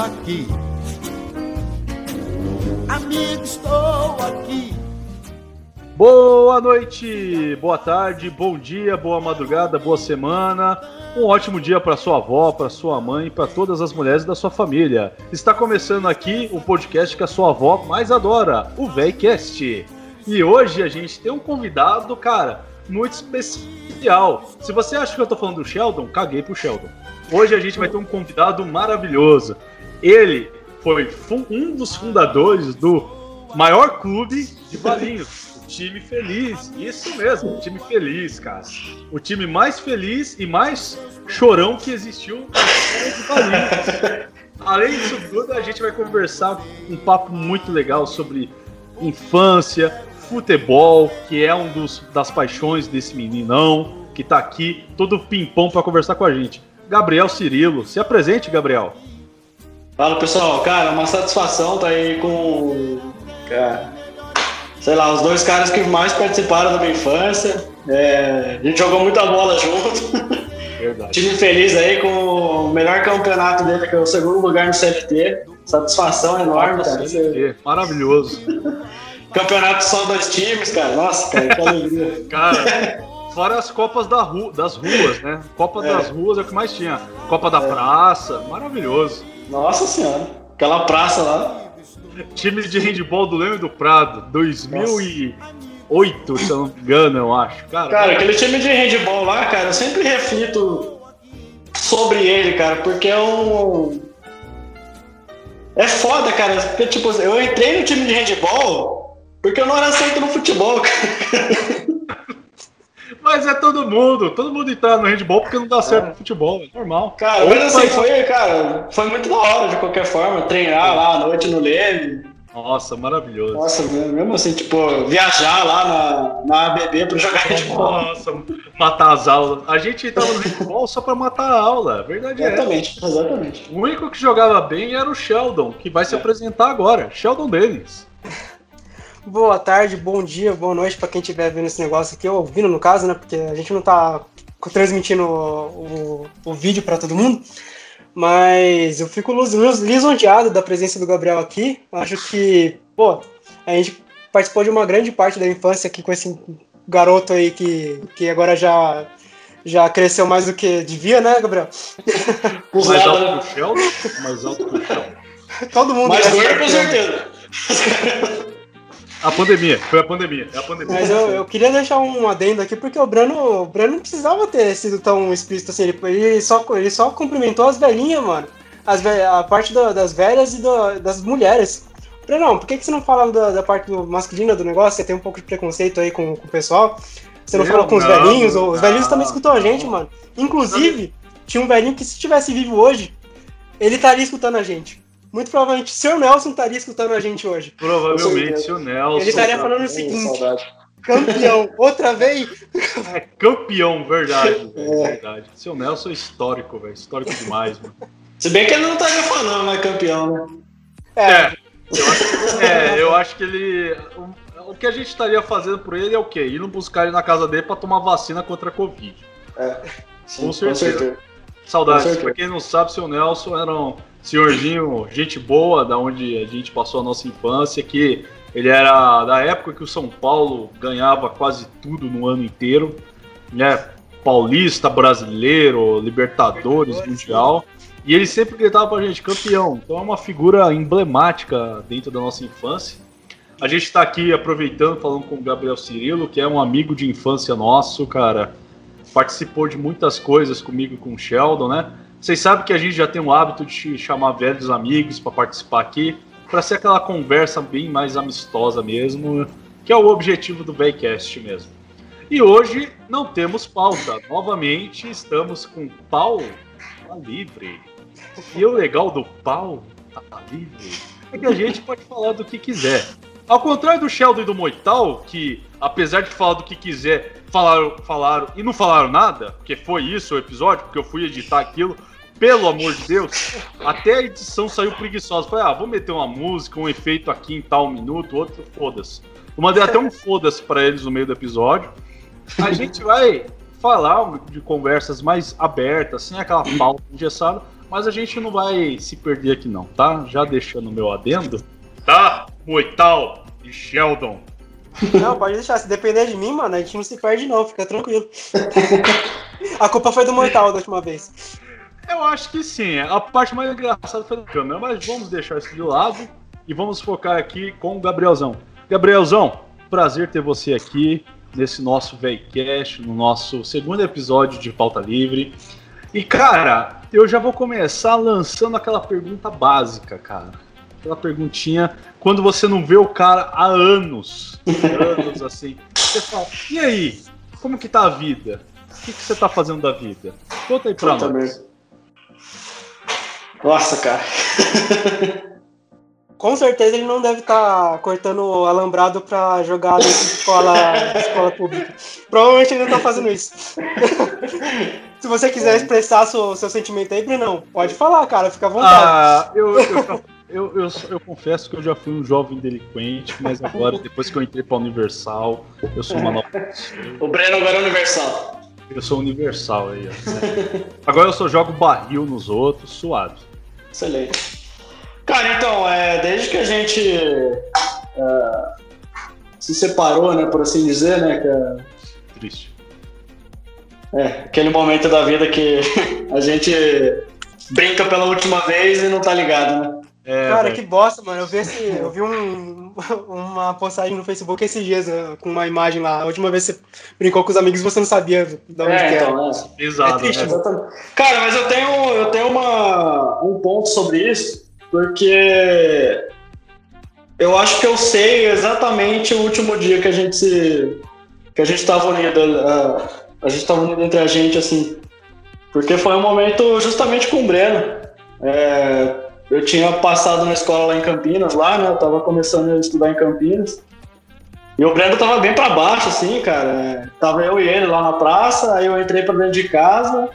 aqui. Amigo, estou aqui. Boa noite, boa tarde, bom dia, boa madrugada, boa semana. Um ótimo dia para sua avó, para sua mãe, para todas as mulheres da sua família. Está começando aqui o podcast que a sua avó mais adora, o VEICast. E hoje a gente tem um convidado, cara, muito especial. Se você acha que eu tô falando do Sheldon, caguei pro Sheldon. Hoje a gente vai ter um convidado maravilhoso. Ele foi um dos fundadores do maior clube de Valinhos, o time feliz. Isso mesmo, o time feliz, cara. O time mais feliz e mais chorão que existiu de. Além disso tudo, a gente vai conversar um papo muito legal sobre infância, futebol, que é um dos, das paixões desse meninão, que tá aqui, todo pimpão para conversar com a gente. Gabriel Cirilo, se apresente, Gabriel. Fala pessoal, cara, uma satisfação tá aí com. Cara, sei lá, os dois caras que mais participaram da minha infância. É, a gente jogou muita bola junto. Verdade. Time feliz aí com o melhor campeonato dele, que é o segundo lugar no CLT. Satisfação enorme, cara. Maravilhoso. Campeonato só dois times, cara. Nossa, cara, que alegria. cara, fora as Copas da ru das ruas, né? Copa é. das ruas é o que mais tinha. Copa da é. Praça, maravilhoso. Nossa senhora, aquela praça lá. Time de handball do Leme do Prado, 2008, se eu não me engano, eu acho. Cara, cara aquele time de handball lá, cara, eu sempre reflito sobre ele, cara, porque é um. É foda, cara. Porque, tipo, eu entrei no time de handball porque eu não era aceito no futebol, cara. Mas é todo mundo, todo mundo entrar no handball porque não dá certo é. no futebol, é normal. Cara, mas assim, foi, cara, foi muito da hora de qualquer forma, treinar lá à noite no Leme. Nossa, maravilhoso. Nossa, mesmo assim, tipo, viajar lá na, na ABB pra jogar handball. Nossa, matar as aulas. A gente tava no handball só pra matar a aula, verdade exatamente, é Exatamente, O único que jogava bem era o Sheldon, que vai se é. apresentar agora, Sheldon Dennis. Boa tarde, bom dia, boa noite para quem estiver vendo esse negócio aqui, ouvindo no caso, né? Porque a gente não tá transmitindo o, o, o vídeo para todo mundo. Mas eu fico lisonjeado da presença do Gabriel aqui. Acho que, pô, a gente participou de uma grande parte da infância aqui com esse garoto aí que, que agora já, já cresceu mais do que devia, né, Gabriel? mais alto que o Sheldon? Mais alto que o Sheldon. Todo mundo. Mais gordo, com certeza. A pandemia, foi a pandemia, é a pandemia. Mas eu, eu queria deixar um adendo aqui, porque o Brano, o Brano não precisava ter sido tão explícito assim. Ele, ele, só, ele só cumprimentou as velhinhas, mano. As, a parte do, das velhas e do, das mulheres. Brano, por que, que você não fala da, da parte do masculina do negócio? Você tem um pouco de preconceito aí com, com o pessoal? Você não eu fala com os não, velhinhos? Não, os velhinhos também escutam a gente, mano. Inclusive, tinha um velhinho que se estivesse vivo hoje, ele estaria escutando a gente muito provavelmente o seu Nelson estaria escutando a gente hoje. Provavelmente o Nelson. Ele estaria falando o seguinte: campeão, outra vez? É, campeão, verdade. É. verdade. Seu Nelson é histórico, velho. Histórico demais, mano. Se bem que ele não estaria falando, né? Campeão, né? É. é. Eu acho, é, eu acho que ele. O, o, que a gente estaria fazendo por ele é o quê? Indo buscar ele na casa dele para tomar vacina contra a Covid. É. Sim, com certeza. Com certeza. Saudades. Pra quem não sabe, seu Nelson era um senhorzinho, gente boa, da onde a gente passou a nossa infância, que ele era da época que o São Paulo ganhava quase tudo no ano inteiro, né? Paulista, brasileiro, Libertadores, Mundial. E ele sempre gritava pra gente, campeão. Então é uma figura emblemática dentro da nossa infância. A gente está aqui aproveitando, falando com o Gabriel Cirilo, que é um amigo de infância nosso, cara. Participou de muitas coisas comigo e com o Sheldon, né? Vocês sabem que a gente já tem o hábito de chamar velhos amigos para participar aqui, para ser aquela conversa bem mais amistosa mesmo, que é o objetivo do Baycast mesmo. E hoje não temos pauta. Novamente estamos com pau tá livre. E o legal do pau tá livre é que a gente pode falar do que quiser. Ao contrário do Sheldon e do Moital, que apesar de falar do que quiser, falaram, falaram e não falaram nada, porque foi isso o episódio, porque eu fui editar aquilo, pelo amor de Deus, até a edição saiu preguiçosa. Falei, ah, vou meter uma música, um efeito aqui em tal minuto, outro, foda-se. Eu mandei até um foda-se pra eles no meio do episódio. A gente vai falar de conversas mais abertas, sem aquela pauta engessada, Mas a gente não vai se perder aqui não, tá? Já deixando o meu adendo. Tá, Moital e Sheldon. Não, pode deixar. Se depender de mim, mano, a gente não se perde, não. Fica tranquilo. a culpa foi do Mortal da última vez. Eu acho que sim. A parte mais engraçada foi da câmera, mas vamos deixar isso de lado e vamos focar aqui com o Gabrielzão. Gabrielzão, prazer ter você aqui nesse nosso VEICast, no nosso segundo episódio de Pauta Livre. E, cara, eu já vou começar lançando aquela pergunta básica, cara. Aquela perguntinha, quando você não vê o cara há anos, anos assim, você fala, e aí, como que tá a vida? O que, que você tá fazendo da vida? Conta aí pra Puta nós. merda. Nossa, cara. Com certeza ele não deve estar cortando alambrado pra jogar dentro de escola, escola pública. Provavelmente ele não tá fazendo isso. Se você quiser expressar seu, seu sentimento aí, Brunão, pode falar, cara, fica à vontade. Ah, eu, eu, eu, eu, eu confesso que eu já fui um jovem delinquente, mas agora, depois que eu entrei pra Universal, eu sou uma nova pessoa. O Breno agora é universal. Eu sou universal aí, ó. né? Agora eu só jogo barril nos outros, suave. Excelente. Cara, então, é, desde que a gente é, se separou, né, por assim dizer, né, que é, Triste. é, aquele momento da vida que a gente brinca pela última vez e não tá ligado, né? É, Cara, velho. que bosta, mano. Eu vi, esse, eu vi um, uma postagem no Facebook esses dias né, com uma imagem lá. A última vez que você brincou com os amigos você não sabia de onde É, que era. então, é. Pesado, é triste, né? Exatamente. Cara, mas eu tenho, eu tenho uma, um ponto sobre isso, porque eu acho que eu sei exatamente o último dia que a gente se. que a gente tava unido. A, a gente tava unido entre a gente, assim. Porque foi um momento justamente com o Breno. É, eu tinha passado na escola lá em Campinas, lá, né? Eu tava começando a estudar em Campinas. E o Breno tava bem pra baixo, assim, cara. Tava eu e ele lá na praça, aí eu entrei pra dentro de casa.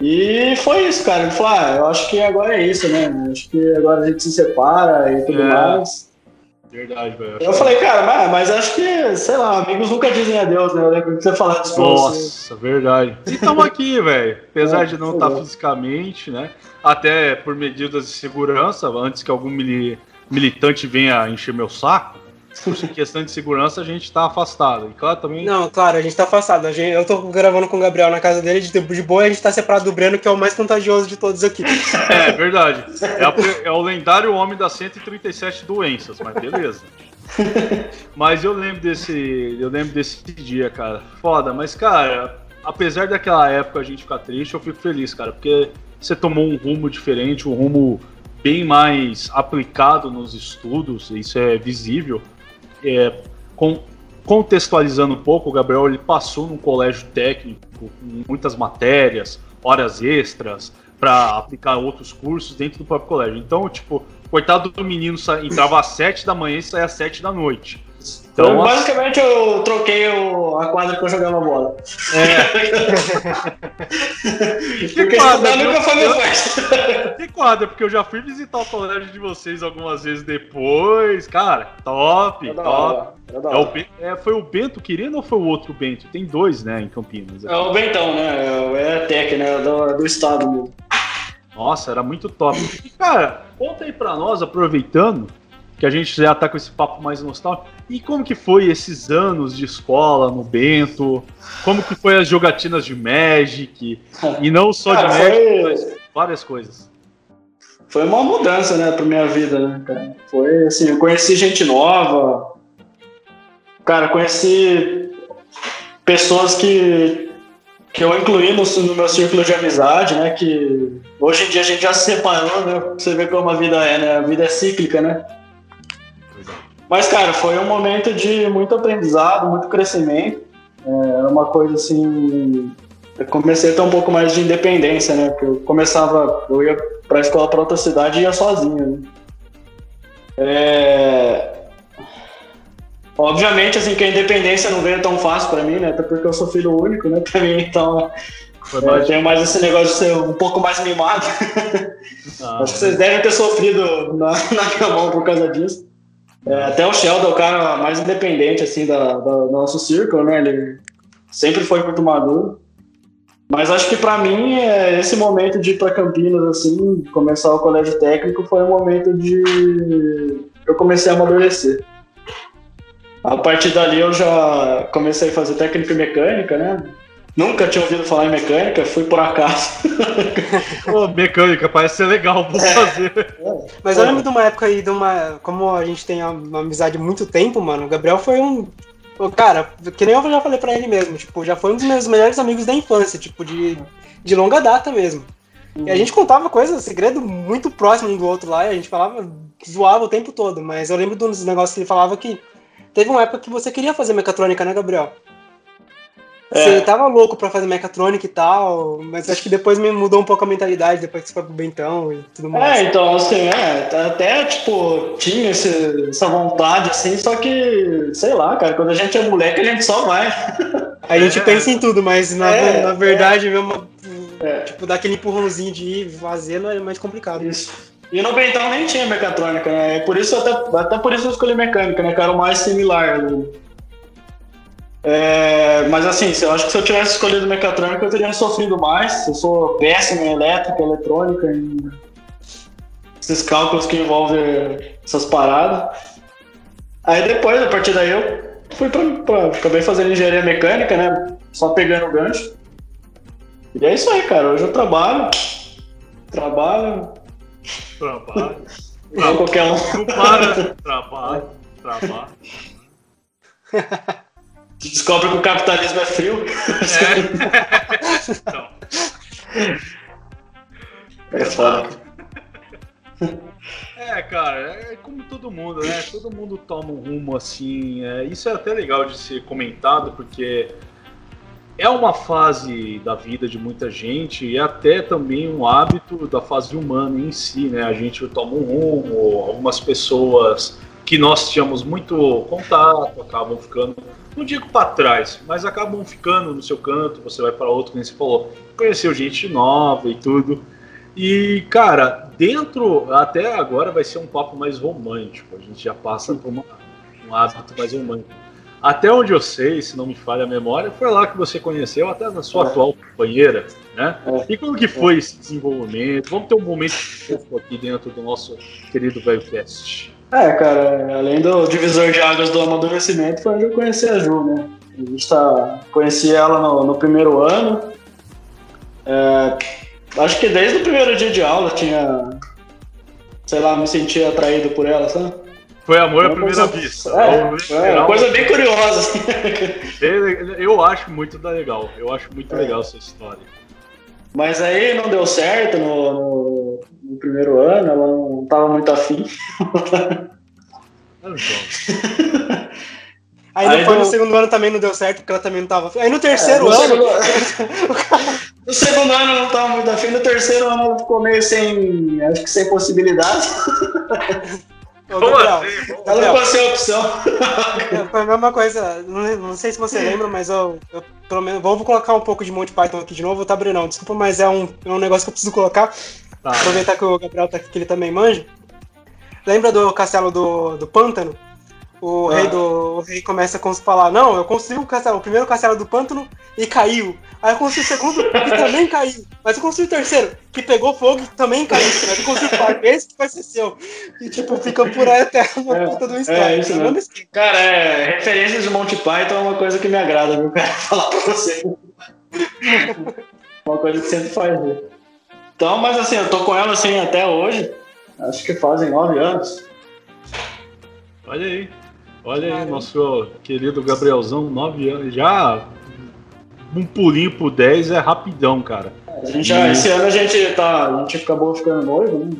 E foi isso, cara. Ele falou, ah, eu acho que agora é isso, né? Acho que agora a gente se separa e tudo É. mais. Verdade, velho. Eu falei, cara, mas, mas acho que, sei lá, amigos nunca dizem adeus, né? Eu lembro que você falava disso. Nossa, verdade. E estamos aqui, velho. Apesar É, de não estar bom. fisicamente, né? Até por medidas de segurança, antes que algum mili- militante venha encher meu saco, por questão de segurança, a gente tá afastado. E claro, também. Não, claro, a gente tá afastado. A gente, eu tô gravando com o Gabriel na casa dele de, de boa e a gente tá separado do Breno, que é o mais contagioso de todos aqui. É, verdade. É, a é o lendário homem das 137 doenças, mas beleza. Mas eu lembro desse. Eu lembro desse dia, cara. Foda, mas, cara, apesar daquela época a gente ficar triste, eu fico feliz, cara, porque você tomou um rumo diferente, um rumo bem mais aplicado nos estudos, isso é visível. É, com- contextualizando um pouco, o Gabriel ele passou num colégio técnico com muitas matérias, horas extras, para aplicar outros cursos dentro do próprio colégio. Então, tipo, coitado do menino entrava às 7 da manhã e saía às 7 da noite. Então, Então, basicamente, eu troquei o- a quadra que eu jogava bola. Porque quadra, viu? nunca foi meu Eu- forte. Que quadra, porque eu já fui visitar o colégio de vocês algumas vezes depois. Cara, top, top. É o é, foi o Bento Quirino ou foi o outro Bento? Tem dois, né, em Campinas. É o Bentão, né? É a Tec, né? Do, do estado mesmo. Nossa, era muito top. E, cara, conta aí pra nós, aproveitando que a gente já tá com esse papo mais nostálgico, e como que foi esses anos de escola no Bento? Como que foi as jogatinas de Magic? E não só Cara, de Magic, foi, mas várias coisas. foi uma mudança, né, pra minha vida, né, cara? Foi assim, eu conheci gente nova. Cara, conheci pessoas que, que eu incluí no, no meu círculo de amizade, né? Que hoje em dia a gente já se separou, né? Você vê como a vida é, né? A vida é cíclica, né? Mas, cara, foi um momento de muito aprendizado, muito crescimento. É, Era uma coisa assim. Eu comecei a ter um pouco mais de independência, né? Porque eu começava. Eu ia pra escola pra outra cidade e ia sozinho. Né? É, Obviamente, assim, que a independência não veio tão fácil pra mim, né? Até porque eu sou filho único, né? Mim, então. Foi é, Eu mais... tenho mais esse negócio de ser um pouco mais mimado. Ah, Acho que vocês devem ter sofrido na, na minha mão por causa disso. É, até o Sheldon é o cara mais independente, assim, da, da- do nosso círculo, né? Ele sempre foi muito maduro. Mas acho que para mim, é, esse momento de ir para Campinas, assim, começar o colégio técnico, foi um momento de. Eu comecei a amadurecer. A partir dali eu já comecei a fazer técnica mecânica, né? Nunca tinha ouvido falar em mecânica, fui por acaso. Pô, mecânica, parece ser legal, vou fazer. Mas eu lembro de uma época aí, de uma. Como a gente tem uma amizade há muito tempo, mano, o Gabriel foi um. Cara, que nem eu já falei pra ele mesmo, tipo, já foi um dos meus melhores amigos da infância, tipo, de, de longa data mesmo. E a gente contava coisas, segredo muito próximo um do outro lá, e a gente falava, zoava o tempo todo, mas eu lembro dos negócios que ele falava que teve uma época que você queria fazer mecatrônica, né, Gabriel? Você É. tava louco pra fazer mecatrônica e tal, mas acho que depois me mudou um pouco a mentalidade, depois que você foi pro Bentão e tudo mais. É, então, assim, é, até, tipo, tinha esse- essa vontade, assim, só que, sei lá, cara, quando a gente é moleque, a gente só vai. A gente pensa em tudo, mas na, É, na verdade, mesmo, É. tipo, dar aquele empurrãozinho de ir fazendo é mais complicado. Isso. E no Bentão nem tinha mecatrônica, né? Por isso, até, até por isso eu escolhi mecânica, né? Que era o mais similar. né? É, mas assim, eu acho que se eu tivesse escolhido mecatrônica, eu teria sofrido mais. Eu sou péssimo em elétrica, eletrônica, em esses cálculos que envolvem essas paradas. Aí depois, a partir daí, eu fui pra, pra- acabei fazendo engenharia mecânica, né? Só pegando o gancho. E é isso aí, cara. Hoje eu trabalho. Trabalho, Trabalho. Não qualquer um. Não para. Trabalho. Trabalho. Descobre que o capitalismo é frio. Então, É foda. É, cara, é como todo mundo, né? Todo mundo toma um rumo assim. é, isso é até legal de ser comentado, porque é uma fase da vida de muita gente e até também um hábito da fase humana em si, né? A gente toma um rumo, algumas pessoas que nós tínhamos muito contato acabam ficando, não digo para trás, mas acabam ficando no seu canto, você vai para outro, como você falou, conheceu gente nova e tudo. E, cara, dentro, até agora vai ser um papo mais romântico. A gente já passa por uma- um hábito mais romântico. Até onde eu sei, se não me falha a memória, foi lá que você conheceu, até na sua É. atual companheira, né? É. E como que foi esse desenvolvimento? Vamos ter um momento aqui dentro do nosso querido VelhoCast. É, cara, além do divisor de águas do amadurecimento, foi onde eu conheci a Ju, né? A gente tá, conheci ela no, no primeiro ano. É, acho que desde o primeiro dia de aula tinha. Sei lá, me sentia atraído por ela, sabe? Foi amor à primeira coisa- vista. É, é, uma coisa bem curiosa, assim. Eu acho muito legal. Eu acho muito É. legal essa história. Mas aí não deu certo no, no- no primeiro ano, ela não tava muito afim. Aí, Aí depois do- no segundo ano também não deu certo, porque ela também não tava. Aí no terceiro É, no ano. Segundo... no segundo ano não tava muito afim, no terceiro ano ela ficou meio sem. Acho que sem possibilidade. Ô, como Gabriel, assim? Ela ficou sem opção. é, Foi a mesma coisa, não, não sei se você lembra, mas eu, eu pelo menos vou colocar um pouco de Monty Python aqui de novo, tá, Brenão? Desculpa, mas é um, é um negócio que eu preciso colocar. Tá. Aproveitar que o Gabriel tá aqui, que ele também manja. Lembra do castelo do, do pântano? O, Ah. rei do, o rei começa a falar, não, eu construí o castelo, o primeiro castelo do pântano e caiu. Aí eu construí o segundo que também caiu. Mas eu construí o terceiro, que pegou fogo e também caiu. Mas eu construí o quarto, esse que vai ser seu. E tipo, fica por aí até uma É, puta do é história. isso Tá mesmo. vendo? Cara, é, referências de Monty Python é uma coisa que me agrada, viu, cara? Falar pra você. uma coisa que sempre faz rir. Então, mas assim, eu tô com ela assim até hoje. Acho que fazem nove anos. Olha aí. Olha aí, nosso querido Gabrielzão, 9 anos. Já um pulinho pro 10 é rapidão, cara. Gente já, esse ano a gente tá. A gente acabou ficando noivo, né?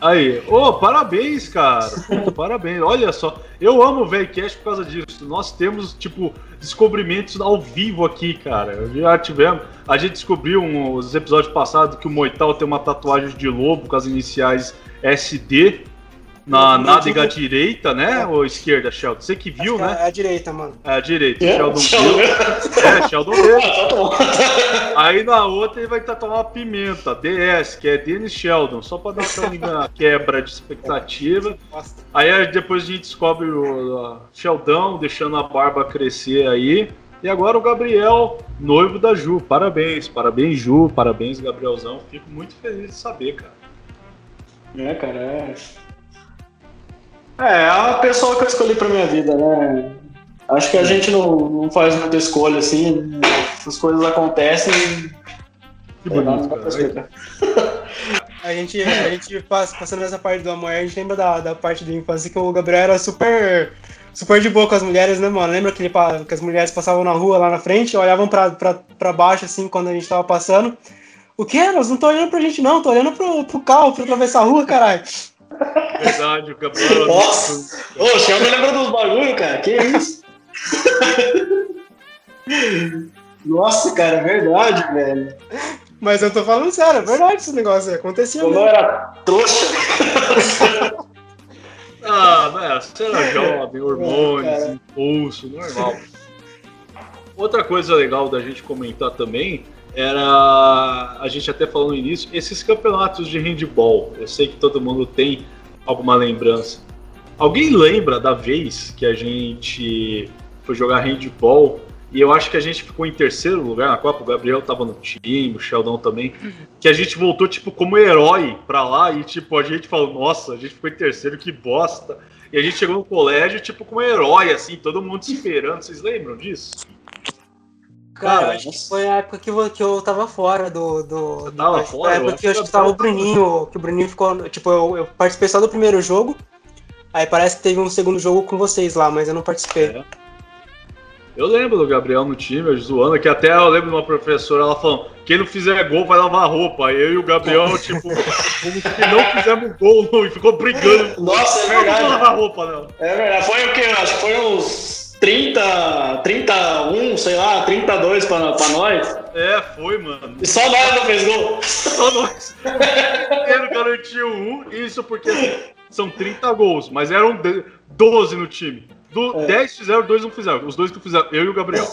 Aí, ô, parabéns, cara. Pô, parabéns. Olha só, eu amo o VCast por causa disso. Nós temos, tipo, descobrimentos ao vivo aqui, cara. Já tivemos. A gente descobriu nos episódios passados que o Moital tem uma tatuagem de lobo com as iniciais SD na nádega eu direita, né? Ou esquerda, Sheldon? Você que viu, que né? É a direita, mano. É a direita. É, Sheldon Sheldon. viu. É, Sheldon viu. Ah, tá. Aí na outra ele vai tatuar uma pimenta, DS, que é Dennis Sheldon, só pra dar uma quebra de expectativa. Aí depois a gente descobre o Sheldon deixando a barba crescer aí. E agora o Gabriel, noivo da Ju. Parabéns, parabéns, Ju, parabéns, Gabrielzão. Fico muito feliz de saber, cara. É, cara, é. É, é a pessoa que eu escolhi pra minha vida, né? Acho que a gente não, não faz muita escolha assim, essas coisas acontecem. Que sei lá, bonito, dá pra cara. A gente, a gente pass- passando essa parte do amor, a gente lembra da, da parte da infância que o Gabriel era super, super de boa com as mulheres, né, mano? Lembra que, ele, que as mulheres passavam na rua lá na frente, olhavam pra, pra, pra baixo, assim, quando a gente tava passando. O que? Elas não estão olhando pra gente, não, tô olhando pro, pro carro, pra atravessar a rua, caralho. Verdade, o Gabriel. Nossa! Ô, o senhor me lembra dos bagulho, cara? Que isso? Nossa, cara, é verdade, velho. Mas eu tô falando sério, é verdade esse negócio aí, acontecia Como eu era trouxa. Ah, velho, você era jovem, hormônios, cara. impulso, normal. Outra coisa legal da gente comentar também era, a gente até falou no início, esses campeonatos de handball. Eu sei que todo mundo tem alguma lembrança. Alguém lembra da vez que a gente foi jogar handball e eu acho que a gente ficou em terceiro lugar na Copa, o Gabriel tava no time, o Sheldon também, que a gente voltou tipo como herói pra lá e tipo a gente falou, nossa, a gente ficou em terceiro, que bosta. E a gente chegou no colégio tipo como herói assim, todo mundo esperando. Vocês lembram disso? Cara, acho que foi a época que eu, que eu tava fora do. do Você tava que fora? Foi a época Eu que eu acho que tava o Bruninho, que o Bruninho ficou. Tipo, eu, eu participei só do primeiro jogo. Aí parece que teve um segundo jogo com vocês lá, mas eu não participei. É. Eu lembro do Gabriel no time, eu zoando, que até eu lembro de uma professora, ela falando, quem não fizer gol vai lavar roupa. Aí eu e o Gabriel, tipo, como se não fizemos gol, não, e ficou brigando. Nossa, é Não, não verdade. lavar roupa, não. É verdade. Foi o quê? Acho que foi uns 30, 31, sei lá, 32 pra, pra nós. É, foi, mano. E só nós não fez gol. Só nós. Ele garantiu um, isso porque assim, são 30 gols, mas eram de- 12 no time. Do, É. 10 fizeram, dois não fizeram. Os dois que fizeram, eu e o Gabriel.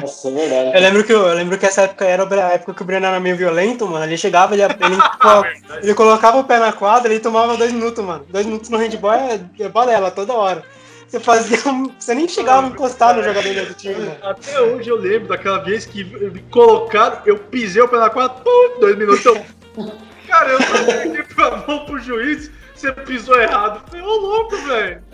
Nossa, é verdade. Eu lembro, que, eu lembro que essa época era a época que o Breno era meio violento, mano. Ele chegava, ele, ele, colo- ele colocava o pé na quadra e tomava dois minutos, mano. Dois minutos no handball é, é balela toda hora. Você fazia. um- Você nem chegava a encostar no jogador do outro time, mano. Até hoje eu lembro daquela vez que me colocaram, eu pisei o pé na quadra, pum, dois minutos. Eu, cara, eu perdi pra mão pro juiz, você pisou errado. Eu falei, ô louco, velho.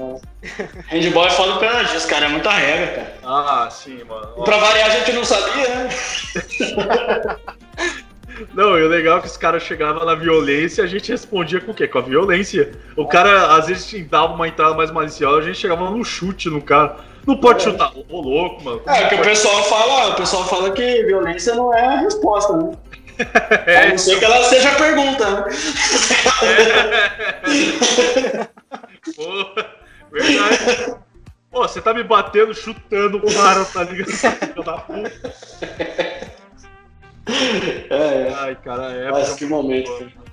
Handball é foda por causa disso, cara. É muita regra, cara. Ah, sim, mano. E pra variar, a gente não sabia, né? Não, e o legal é que os caras chegavam na violência e a gente respondia com o quê? Com a violência. O cara, às vezes, te dava uma entrada mais maliciosa, a gente chegava no chute no cara. Não pode É. chutar. Ô, louco, mano. É, que o pessoal fala, o pessoal fala que violência não é a resposta, né? A É, não ser que ela seja a pergunta, né? Pô, verdade. Pô, você tá me batendo, chutando o cara, tá ligado? É, é. Ai, cara, é Nossa, que momento.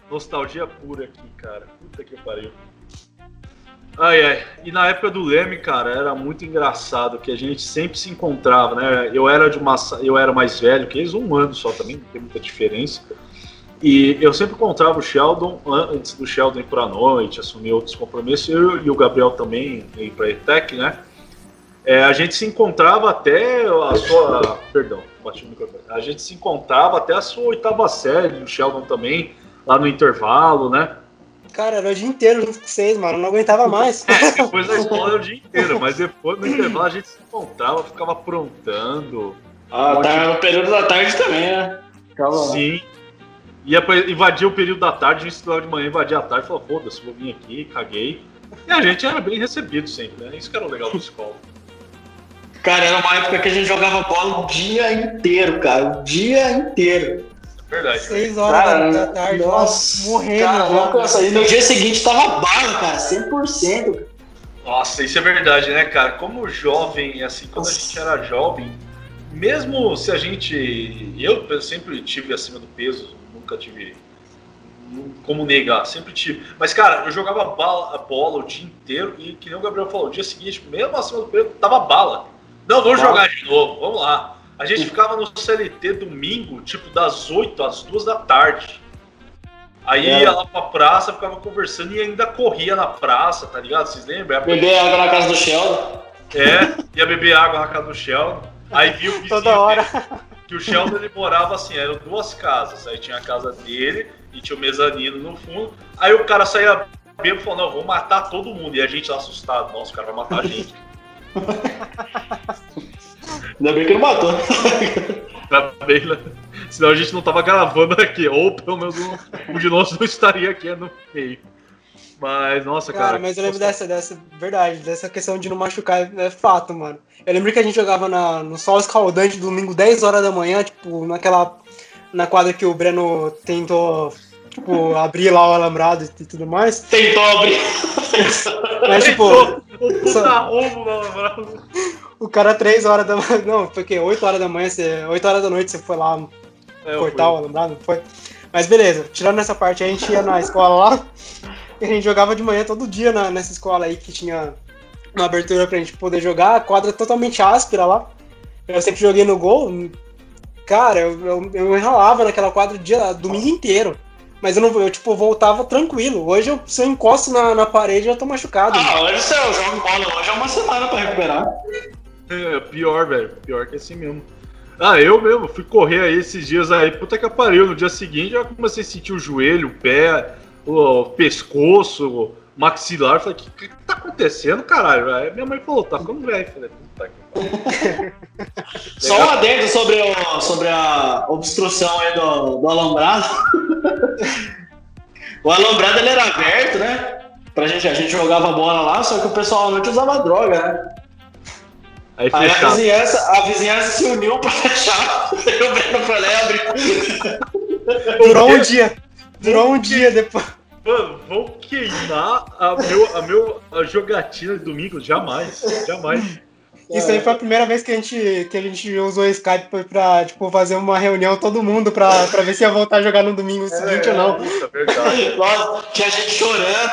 nostalgia pura aqui, cara. Puta que pariu. Ai, ai. E na época do Leme, cara, era muito engraçado que a gente sempre se encontrava, né? Eu era de uma, eu era mais velho que eles, um ano só também, não tem muita diferença. E eu sempre encontrava o Sheldon an- antes do Sheldon ir pra noite, assumir outros compromissos, eu e o Gabriel também ir pra ETEC, né? É, a gente se encontrava até a sua. Perdão, bati no microfone. A gente se encontrava até a sua oitava série, o Sheldon também, lá no intervalo, né? Cara, era o dia inteiro junto com vocês, mano. eu Não aguentava mais. Depois da escola era o dia inteiro, mas depois no intervalo a gente se encontrava, ficava aprontando. Ah, tá no período da tarde também, né? Ficava lá. Sim. Ia invadir o período da tarde, a gente estudava de manhã, invadia a tarde, falou, foda-se, vou vir aqui, caguei. E a gente era bem recebido sempre, né? Isso que era o legal da escola. Cara, era uma época que a gente jogava bola o dia inteiro, cara. O dia inteiro. É verdade. Seis horas da- Cara, da tarde, nossa, morrendo. Cara, já. não cansa. E no dia seguinte tava bala, cara. 100%. Nossa, isso é verdade, né, cara? Como jovem, assim, quando a gente era jovem, mesmo se a gente. Eu sempre tive acima do peso, nunca tive. Como negar, sempre tive. Mas, cara, eu jogava bala, a bola o dia inteiro e, que nem o Gabriel falou, o dia seguinte, mesmo acima do peso, tava bala. Não, vamos Bala. jogar de novo, vamos lá. A gente ficava no CLT domingo, tipo, das 8 às 2 da tarde. Aí É. ia lá pra praça, ficava conversando e ainda corria na praça, tá ligado? Vocês lembram? Beber água na casa do Sheldon. É, ia beber água na casa do Sheldon. Aí viu o vizinho Toda hora. dele, que o Sheldon ele morava assim, eram duas casas. Aí tinha a casa dele e tinha o mezanino no fundo. Aí o cara saía bêbado e falou, não, vou matar todo mundo. E a gente lá assustado, nossa, o cara vai matar a gente. Ainda bem que não matou. Ainda bem, né? Senão a gente não tava gravando aqui, ou pelo menos um, um de nós não estaria aqui no meio. Mas, nossa, cara. Cara, mas eu lembro dessa, dessa, verdade, dessa questão de não machucar, é fato, mano. Eu lembro que a gente jogava na, no sol escaldante, domingo, 10 horas da manhã, tipo, naquela. Na quadra que o Breno tentou, tipo, abrir lá o alambrado e tudo mais. Tentou abrir. Mas, tipo, o puta só- cara 3 horas da manhã. Não, foi o quê? 8 horas da manhã, você, 8 horas da noite você foi lá É, cortar fui. o alambrado, foi? Mas beleza, tirando essa parte, a gente ia na escola lá, e a gente jogava de manhã todo dia na- nessa escola aí que tinha uma abertura pra gente poder jogar, a quadra totalmente áspera lá. Eu sempre joguei no gol. Cara, eu, eu, eu enrolava naquela quadra o dia, domingo inteiro. Mas eu não eu, tipo, voltava tranquilo. Hoje, eu, se eu encosto na, na parede, eu já tô machucado. Ah, hoje você joga bola, hoje é uma semana pra recuperar. É, pior, velho. Pior que assim mesmo. Ah, eu mesmo fui correr aí esses dias aí, puta que pariu. No dia seguinte já comecei a sentir o joelho, o pé, o pescoço, o maxilar. Falei, o que, que tá acontecendo, caralho? Aí minha mãe falou, tá ficando velho. Falei, puta que Só um adendo sobre, o, sobre a obstrução aí do, do alambrado. o alambrado ele era aberto, né? Pra gente, a gente jogava bola lá, só que o pessoal à noite usava droga, né? Aí Aí a vizinhança, a vizinhança se uniu pra fechar. Aí o Breno foi lá e abriu. Durou um dia. Durou um dia depois. Mano, vão queimar a, meu, a, meu, a jogatina de domingo? Jamais. Jamais. Isso aí foi a primeira vez que a gente, que a gente usou o Skype pra, pra, tipo, fazer uma reunião todo mundo pra, pra ver se ia voltar a jogar no domingo seguinte ou não. Puta, verdade. Nossa, tinha gente chorando.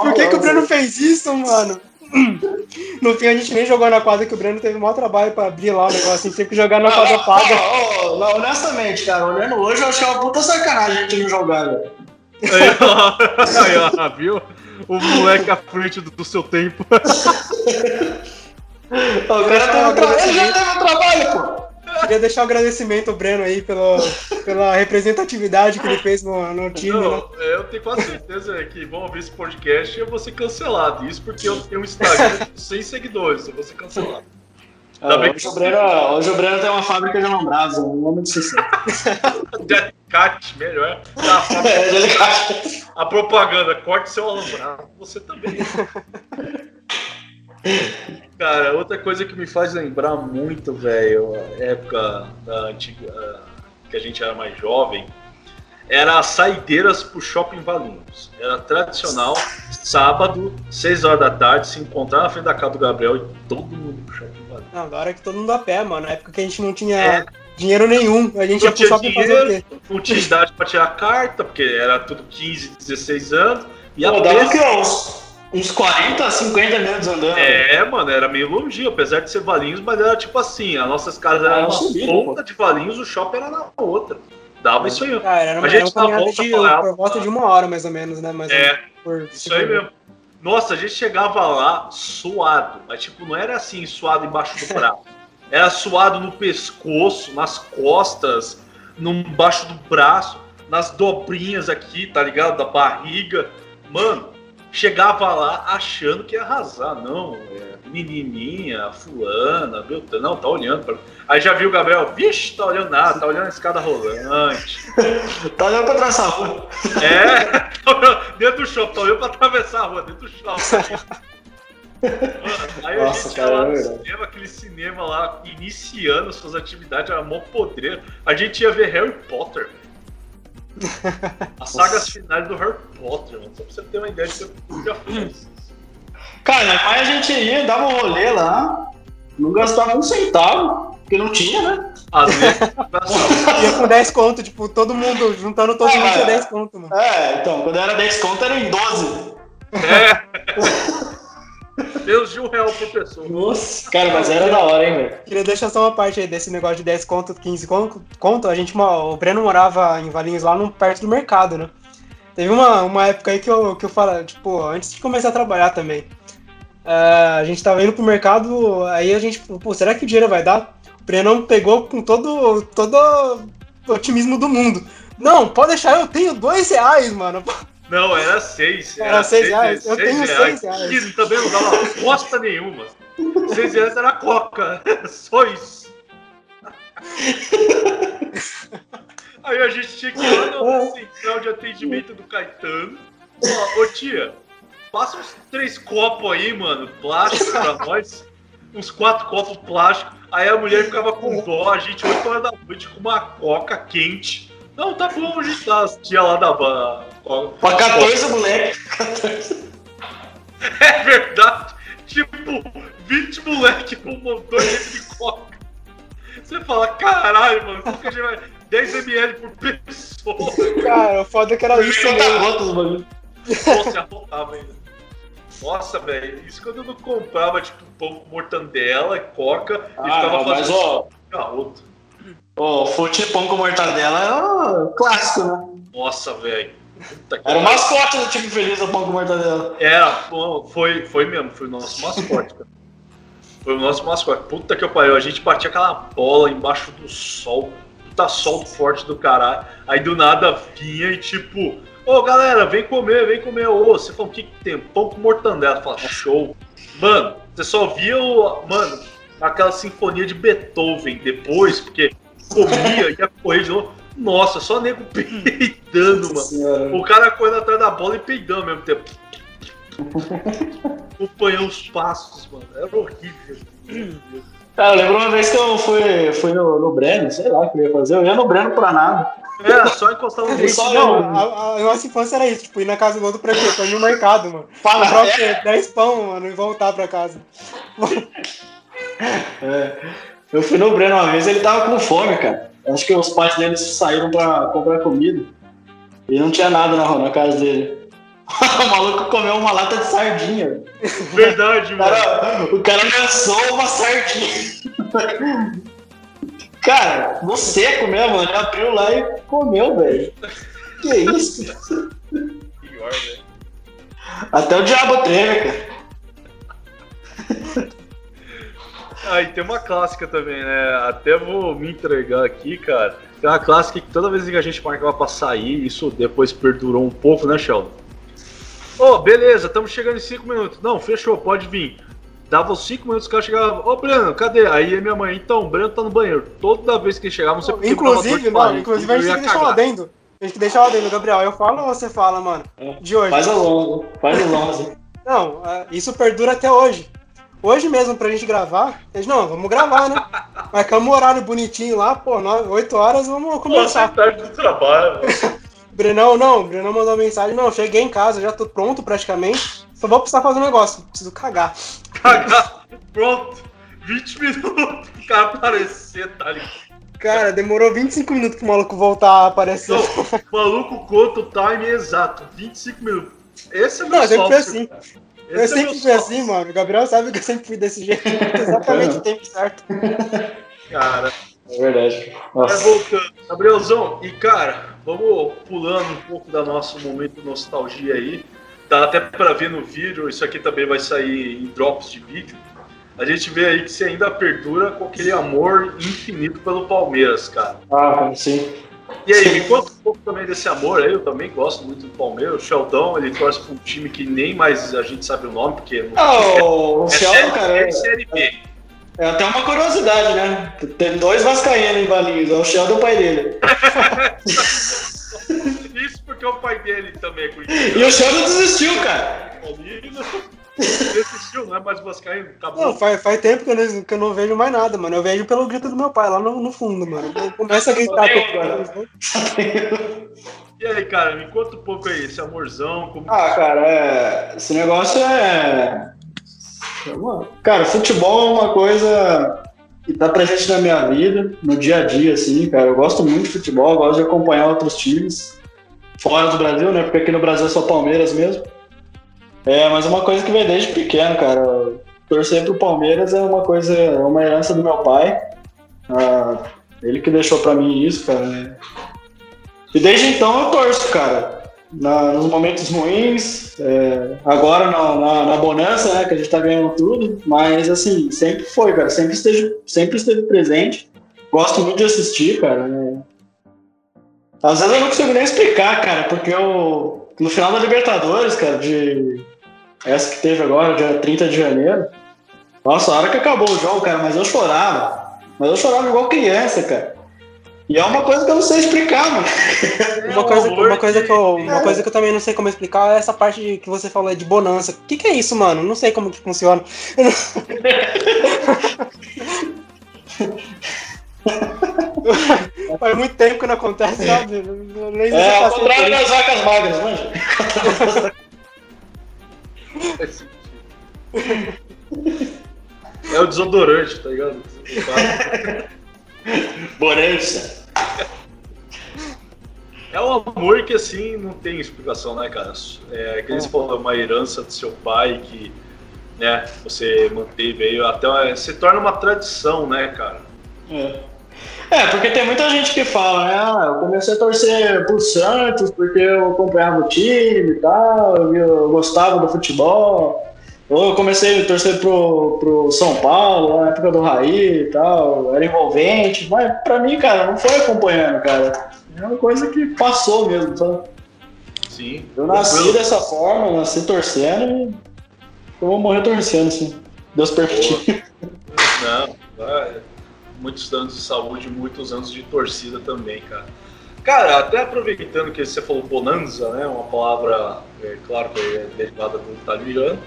Por que, que o Breno fez isso, mano? No fim a gente nem jogou na quadra, que o Breno teve o maior trabalho pra abrir lá o negócio, assim, teve que jogar na quadra paga. Honestamente, cara, olhando hoje, eu achei uma puta sacanagem a gente não jogar, velho. Aí, ó, aí, ó, viu? O moleque à frente do, do seu tempo. O cara teve um trabalho, ele já teve um trabalho, pô. Queria deixar o agradecimento ao Breno aí pelo, pela representatividade que ele fez no, no time, né? Não, eu tenho quase certeza que vão ouvir esse podcast e eu vou ser cancelado. Isso porque eu tenho um Instagram com 100 seguidores, eu vou ser cancelado. Ainda bem hoje, o Breno, hoje o Breno tem uma fábrica de alambrados, um nome de sucesso. Delicate, melhor. Tá, a, É, a propaganda, corte seu alambrado, você também. Cara, outra coisa que me faz lembrar muito, velho, a época da antiga, que a gente era mais jovem, era as saideiras pro Shopping Valinhos. Era tradicional, sábado, 6 horas da tarde, se encontrar na frente da casa do Gabriel e todo mundo pro Shopping Valinhos. Não, da hora que todo mundo a pé, mano. Na época que a gente não tinha É. dinheiro nenhum. A gente Não ia pro tinha shopping fazer o dinheiro. quê? Não tinha idade pra tirar carta, porque era tudo 15, 16 anos. E a Pô, dava que uns, uns 40, 50 minutos andando. É, mano, era meio longinho, apesar de ser Valinhos, mas era tipo assim, as nossas casas eram uma ponta de Valinhos, o shopping era na outra. Dava isso aí. Cara, era uma, A gente era volta de falava- por volta de uma hora, mais ou menos, né? Mais É, por isso aí mesmo. Nossa, a gente chegava lá suado, mas tipo, não era assim, suado embaixo do braço. Era suado no pescoço, nas costas, no embaixo do braço, nas dobrinhas aqui, tá ligado? Da barriga. Mano, chegava lá achando que ia arrasar. Não, é menininha, fulana, Beltrano, não, tá olhando. Pra... Aí já viu o Gabriel, vixe, tá olhando nada, tá olhando a escada rolante. Tá olhando pra trás essa rua. É, tá olhando dentro do shopping, tá olhando pra atravessar a rua, dentro do shopping. Aí Nossa, a gente cara, lá é cinema, aquele cinema lá, iniciando suas atividades, era mó podreiro. A gente ia ver Harry Potter. As sagas finais do Harry Potter, mano. Só pra você ter uma ideia de que eu já fiz. Cara, mas a gente ia, dava um rolê lá, não gastava um centavo, porque não tinha, né? Às vezes, Ia com 10 conto, tipo, todo mundo, juntando todo mundo, Ah, tinha é. 10 conto, mano. É, então, quando era 10 conto era em 12. é. Menos de um real por pessoa. Nossa, cara, mas era da hora, hein, velho. Queria deixar só uma parte aí desse negócio de 10 conto, 15 conto. conto. A gente, o Breno morava em Valinhos lá no, perto do mercado, né? Teve uma, uma época aí que eu, que eu falo, tipo, antes de começar a trabalhar também. Uh, a gente tava indo pro mercado, aí a gente, pô, será que o dinheiro vai dar? O Brenão pegou com todo, todo o otimismo do mundo. Não, pode deixar, eu tenho dois reais, mano. Não, era seis. Era, era seis, seis reais. Eu seis tenho reais. seis reais. E também não dava bosta nenhuma. Seis reais era coca. Só isso. Aí a gente tinha que ir lá no central de atendimento do Caetano. Ó, ô tia, Passa uns três copos aí, mano, plástico pra nós. Uns quatro copos plásticos. Aí a mulher ficava com dó, a gente 8 horas da noite com uma coca quente. Não, tá bom, a gente tá. Tia lá da. Pra 14, moleque. 14. É verdade. Tipo, 20 moleque com dois litros de coca. Você fala, caralho, mano, como que a gente vai. 10ml por pessoa. Cara, o foda é que era isso mesmo. mano. Nossa, arrotava ainda. Nossa, velho, isso quando eu não comprava, tipo, pão com mortandela e coca ah, e ficava fazendo. Mas, ó. Garoto. Ó, fute pão com mortadela é o clássico, né? Nossa, velho. Era o mascote do time feliz o pão com mortadela. Era, foi, foi mesmo, foi o nosso mascote, cara. Foi o nosso mascote. Puta que eu pariu, a gente batia aquela bola embaixo do sol, puta sol forte do caralho. Aí do nada vinha e tipo, Ô, galera, vem comer, vem comer. Ô, você falou, o que, que tem? Pão com mortandela. Fala, show. Mano, você só via o. Mano, aquela sinfonia de Beethoven depois, porque comia, ia correr de novo. Nossa, só nego peidando, mano. O cara correndo atrás da bola e peidando ao mesmo tempo. Acompanhou os passos, mano. Era horrível. Cara, eu lembro uma vez que eu fui, fui no, no Breno, sei lá o que eu ia fazer. Eu ia no Breno pra nada. É, só encostar no bicho. Não, a, a nossa infância era isso, tipo, ir na casa do outro? Pra ir no mercado, mano. Fala, Comprar o quê? 10 pão, mano, e voltar pra casa. É. Eu fui no Breno uma vez, ele tava com fome, cara. Acho que os pais dele saíram pra comprar comida. E não tinha nada na, na casa dele. o maluco comeu uma lata de sardinha. Verdade, mano. Cara, o cara lançou uma sardinha. Cara, no seco mesmo, ele abriu lá e comeu, velho. Que isso? Pior, velho. Até o diabo treme, cara. Ah, e tem uma clássica também, né? Até vou me entregar aqui, cara. Tem uma clássica que toda vez que a gente marcava pra sair, isso depois perdurou um pouco, né, Sheldon? Ô, oh, beleza, estamos chegando em 5 minutos. Não, fechou, pode vir. Dava os 5 minutos que ela chegava, ô Breno, cadê? Aí minha mãe, então, o Breno tá no banheiro. Toda vez que chegava, você Inclusive, não, inclusive a gente tem que deixar lá dentro. A gente tem que deixar lá dentro, Gabriel. Eu falo ou você fala, mano? De hoje. Faz o longo, faz o longo. Não, é, isso perdura até hoje. Hoje mesmo, pra gente gravar, gente, não, vamos gravar, né? Marcamos um horário bonitinho lá, pô, 8 horas, vamos começar. Pô, tarde do trabalho. Brenão, não, Brenão mandou mensagem, não, cheguei em casa, já tô pronto praticamente. Só vou precisar fazer um negócio, preciso cagar. Cagar, pronto. 20 minutos pro cara aparecer, tá ligado? Cara, demorou 25 minutos pro maluco voltar a aparecer. Não, o maluco conta o time exato, 25 minutos. Esse é meu Não, sempre foi assim. Esse eu é sempre fui assim, mano. O Gabriel sabe que eu sempre fui desse jeito. Exatamente o tempo certo. Cara. É verdade. Nossa. Mas voltando. Gabrielzão, e cara, vamos pulando um pouco da nosso momento de nostalgia aí. Dá até para ver no vídeo, isso aqui também vai sair em drops de vídeo. A gente vê aí que você ainda perdura com aquele amor infinito pelo Palmeiras, cara. Ah, sim. E aí, me conta um pouco também desse amor aí, eu também gosto muito do Palmeiras. O Sheldon, ele torce para um time que nem mais a gente sabe o nome, porque... Oh, o é Sheldon, cara... É Série B. É até uma curiosidade, né? Tem dois vascaínos em Valinhos, é o Sheldon e o pai dele. Isso porque o pai dele também é. E o Sheldon desistiu, cara. Desistiu, não é mais vascaíno, acabou. Não, faz, faz tempo que eu, não, que eu não vejo mais nada, mano. Eu vejo pelo grito do meu pai lá no, no fundo, mano. Começa a gritar. E aí, cara, me conta um pouco aí, esse amorzão. Como... Ah, cara, é... esse negócio é. Cara, futebol é uma coisa que tá presente na minha vida, no dia a dia, assim, cara. Eu gosto muito de futebol, gosto de acompanhar outros times fora do Brasil, né? Porque aqui no Brasil é só Palmeiras mesmo. É, mas uma coisa que vem desde pequeno, cara. Torcer pro Palmeiras é uma coisa, é uma herança do meu pai. Ah, ele que deixou pra mim isso, cara. E desde então eu torço, cara. na, nos momentos ruins, é, agora na, na, na, bonança, né, que a gente tá ganhando tudo, mas assim, sempre foi, cara, sempre esteve, sempre esteve presente. Gosto muito de assistir, cara. Né? Às vezes eu não consigo nem explicar, cara, porque eu, no final da Libertadores, cara, de essa que teve agora, dia 30 de janeiro, nossa, a hora que acabou o jogo, cara, mas eu chorava. Mas eu chorava igual criança, cara. E é uma coisa que eu não sei explicar, mano. Uma coisa, uma coisa, que, eu, uma coisa que eu também não sei como explicar é essa parte que você falou de bonança. O que, que é isso, mano? Não sei como que funciona. Faz muito tempo que não acontece, sabe? Nem é, ao contrário das vacas magras, manja. É o desodorante, tá ligado? Bonança. É um amor que assim não tem explicação, né, cara? É que eles é. falam uma herança do seu pai que, né, você manteve aí, até se torna uma tradição, né, cara? É. É, porque tem muita gente que fala, né? Ah, eu comecei a torcer pro Santos porque eu acompanhava o time e tal, eu gostava do futebol. Ou eu comecei a torcer pro, pro São Paulo, na época do Raí e tal, era envolvente, mas pra mim, cara, não foi acompanhando, cara. É uma coisa que passou mesmo, sabe? Sim. Eu nasci dessa forma, nasci torcendo e eu vou morrer torcendo, assim. Deus permitir. Não, vai muitos anos de saúde, muitos anos de torcida também, cara. Cara, até aproveitando que você falou bonanza, né, uma palavra, é, claro que é derivada do italiano,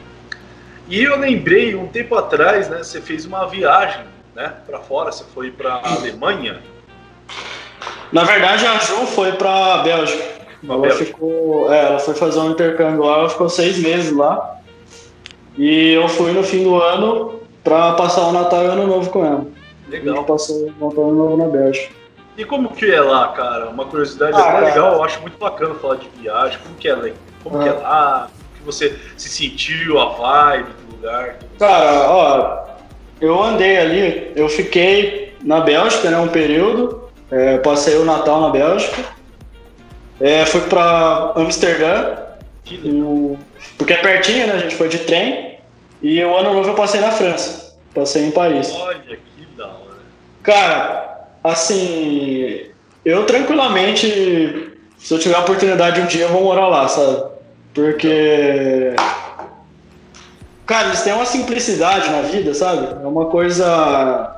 e eu lembrei um tempo atrás, né, você fez uma viagem, né, para fora, você foi para Alemanha. Na verdade, a Ju foi para Bélgica. Ela Bélgica. ficou, é, ela foi fazer um intercâmbio lá, ela ficou seis meses lá. E eu fui no fim do ano para passar o Natal e o Ano Novo com ela. Legal. A gente passou e Novo na Bélgica. E como que é lá, cara? Uma curiosidade ah, até legal, eu acho muito bacana falar de viagem. Como que é, como ah. que é lá? que você se sentiu, a vibe do lugar? Cara, ó, eu andei ali, eu fiquei na Bélgica, né, um período, é, passei o Natal na Bélgica, é, fui pra Amsterdã, porque é pertinho, né, a gente foi de trem, e o ano novo eu passei na França, passei em Paris. Olha, hora. Cara, assim, eu tranquilamente, se eu tiver a oportunidade um dia, eu vou morar lá, sabe? Porque. Cara, eles têm uma simplicidade na vida, sabe? É uma coisa.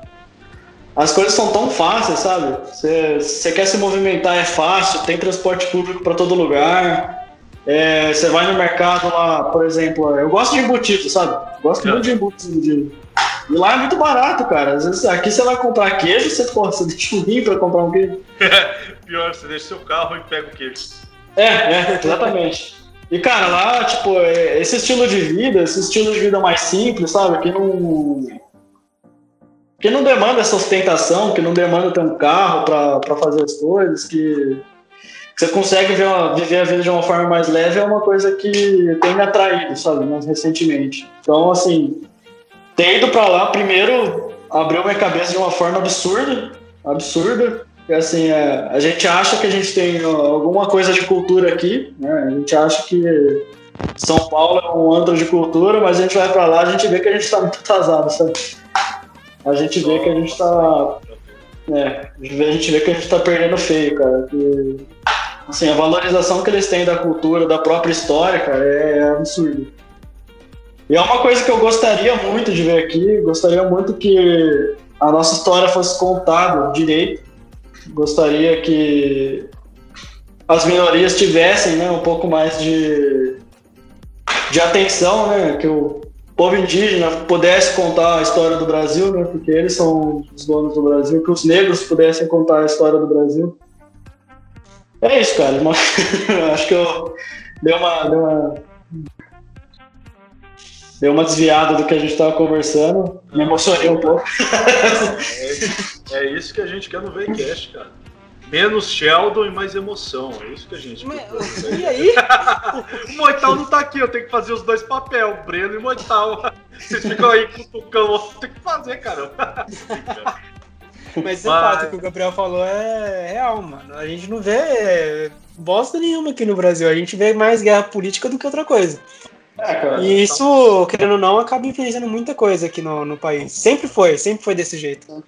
As coisas são tão fáceis, sabe? Você quer se movimentar, é fácil, tem transporte público para todo lugar. Você é, vai no mercado lá, por exemplo, eu gosto de embutido, sabe? Gosto é. muito de embutido. E lá é muito barato, cara. Às vezes aqui você vai comprar queijo, você, porra, você deixa um rim pra comprar um queijo. Pior, você deixa seu carro e pega o queijo. É, é, exatamente. E, cara, lá, tipo, é, esse estilo de vida, esse estilo de vida mais simples, sabe? Que não. Que não demanda essa ostentação, que não demanda ter um carro para fazer as coisas, que, que você consegue ver uma, viver a vida de uma forma mais leve, é uma coisa que tem me atraído, sabe? Mais recentemente. Então, assim, ter ido para lá, primeiro, abriu minha cabeça de uma forma absurda, absurda. E, assim, é, a gente acha que a gente tem alguma coisa de cultura aqui, né? A gente acha que São Paulo é um antro de cultura, mas a gente vai para lá, a gente vê que a gente está muito atrasado, sabe? A gente vê que a gente está é, a gente vê que a gente tá perdendo feio, cara. Que, assim, a valorização que eles têm da cultura, da própria história, cara, é, absurdo. E é uma coisa que eu gostaria muito de ver aqui, gostaria muito que a nossa história fosse contada direito. Gostaria que as minorias tivessem né, um pouco mais de, de atenção, né, que o povo indígena pudesse contar a história do Brasil, né, porque eles são os donos do Brasil, que os negros pudessem contar a história do Brasil. É isso, cara. Acho que eu dei uma, dei uma deu uma desviada do que a gente estava conversando, me emocionei um pouco. É, é, isso que a gente quer no VCast, cara. Menos Sheldon e mais emoção. É isso que a gente Mas, E aí? o Moital não tá aqui, eu tenho que fazer os dois papéis, Breno e Moital. Vocês ficam aí com o Tucão, tenho que fazer, caramba. Mas esse Mas... fato que o Gabriel falou é real, mano. A gente não vê bosta nenhuma aqui no Brasil. A gente vê mais guerra política do que outra coisa. É. E isso, querendo ou não, acaba influenciando muita coisa aqui no, no país. Sempre foi, sempre foi desse jeito.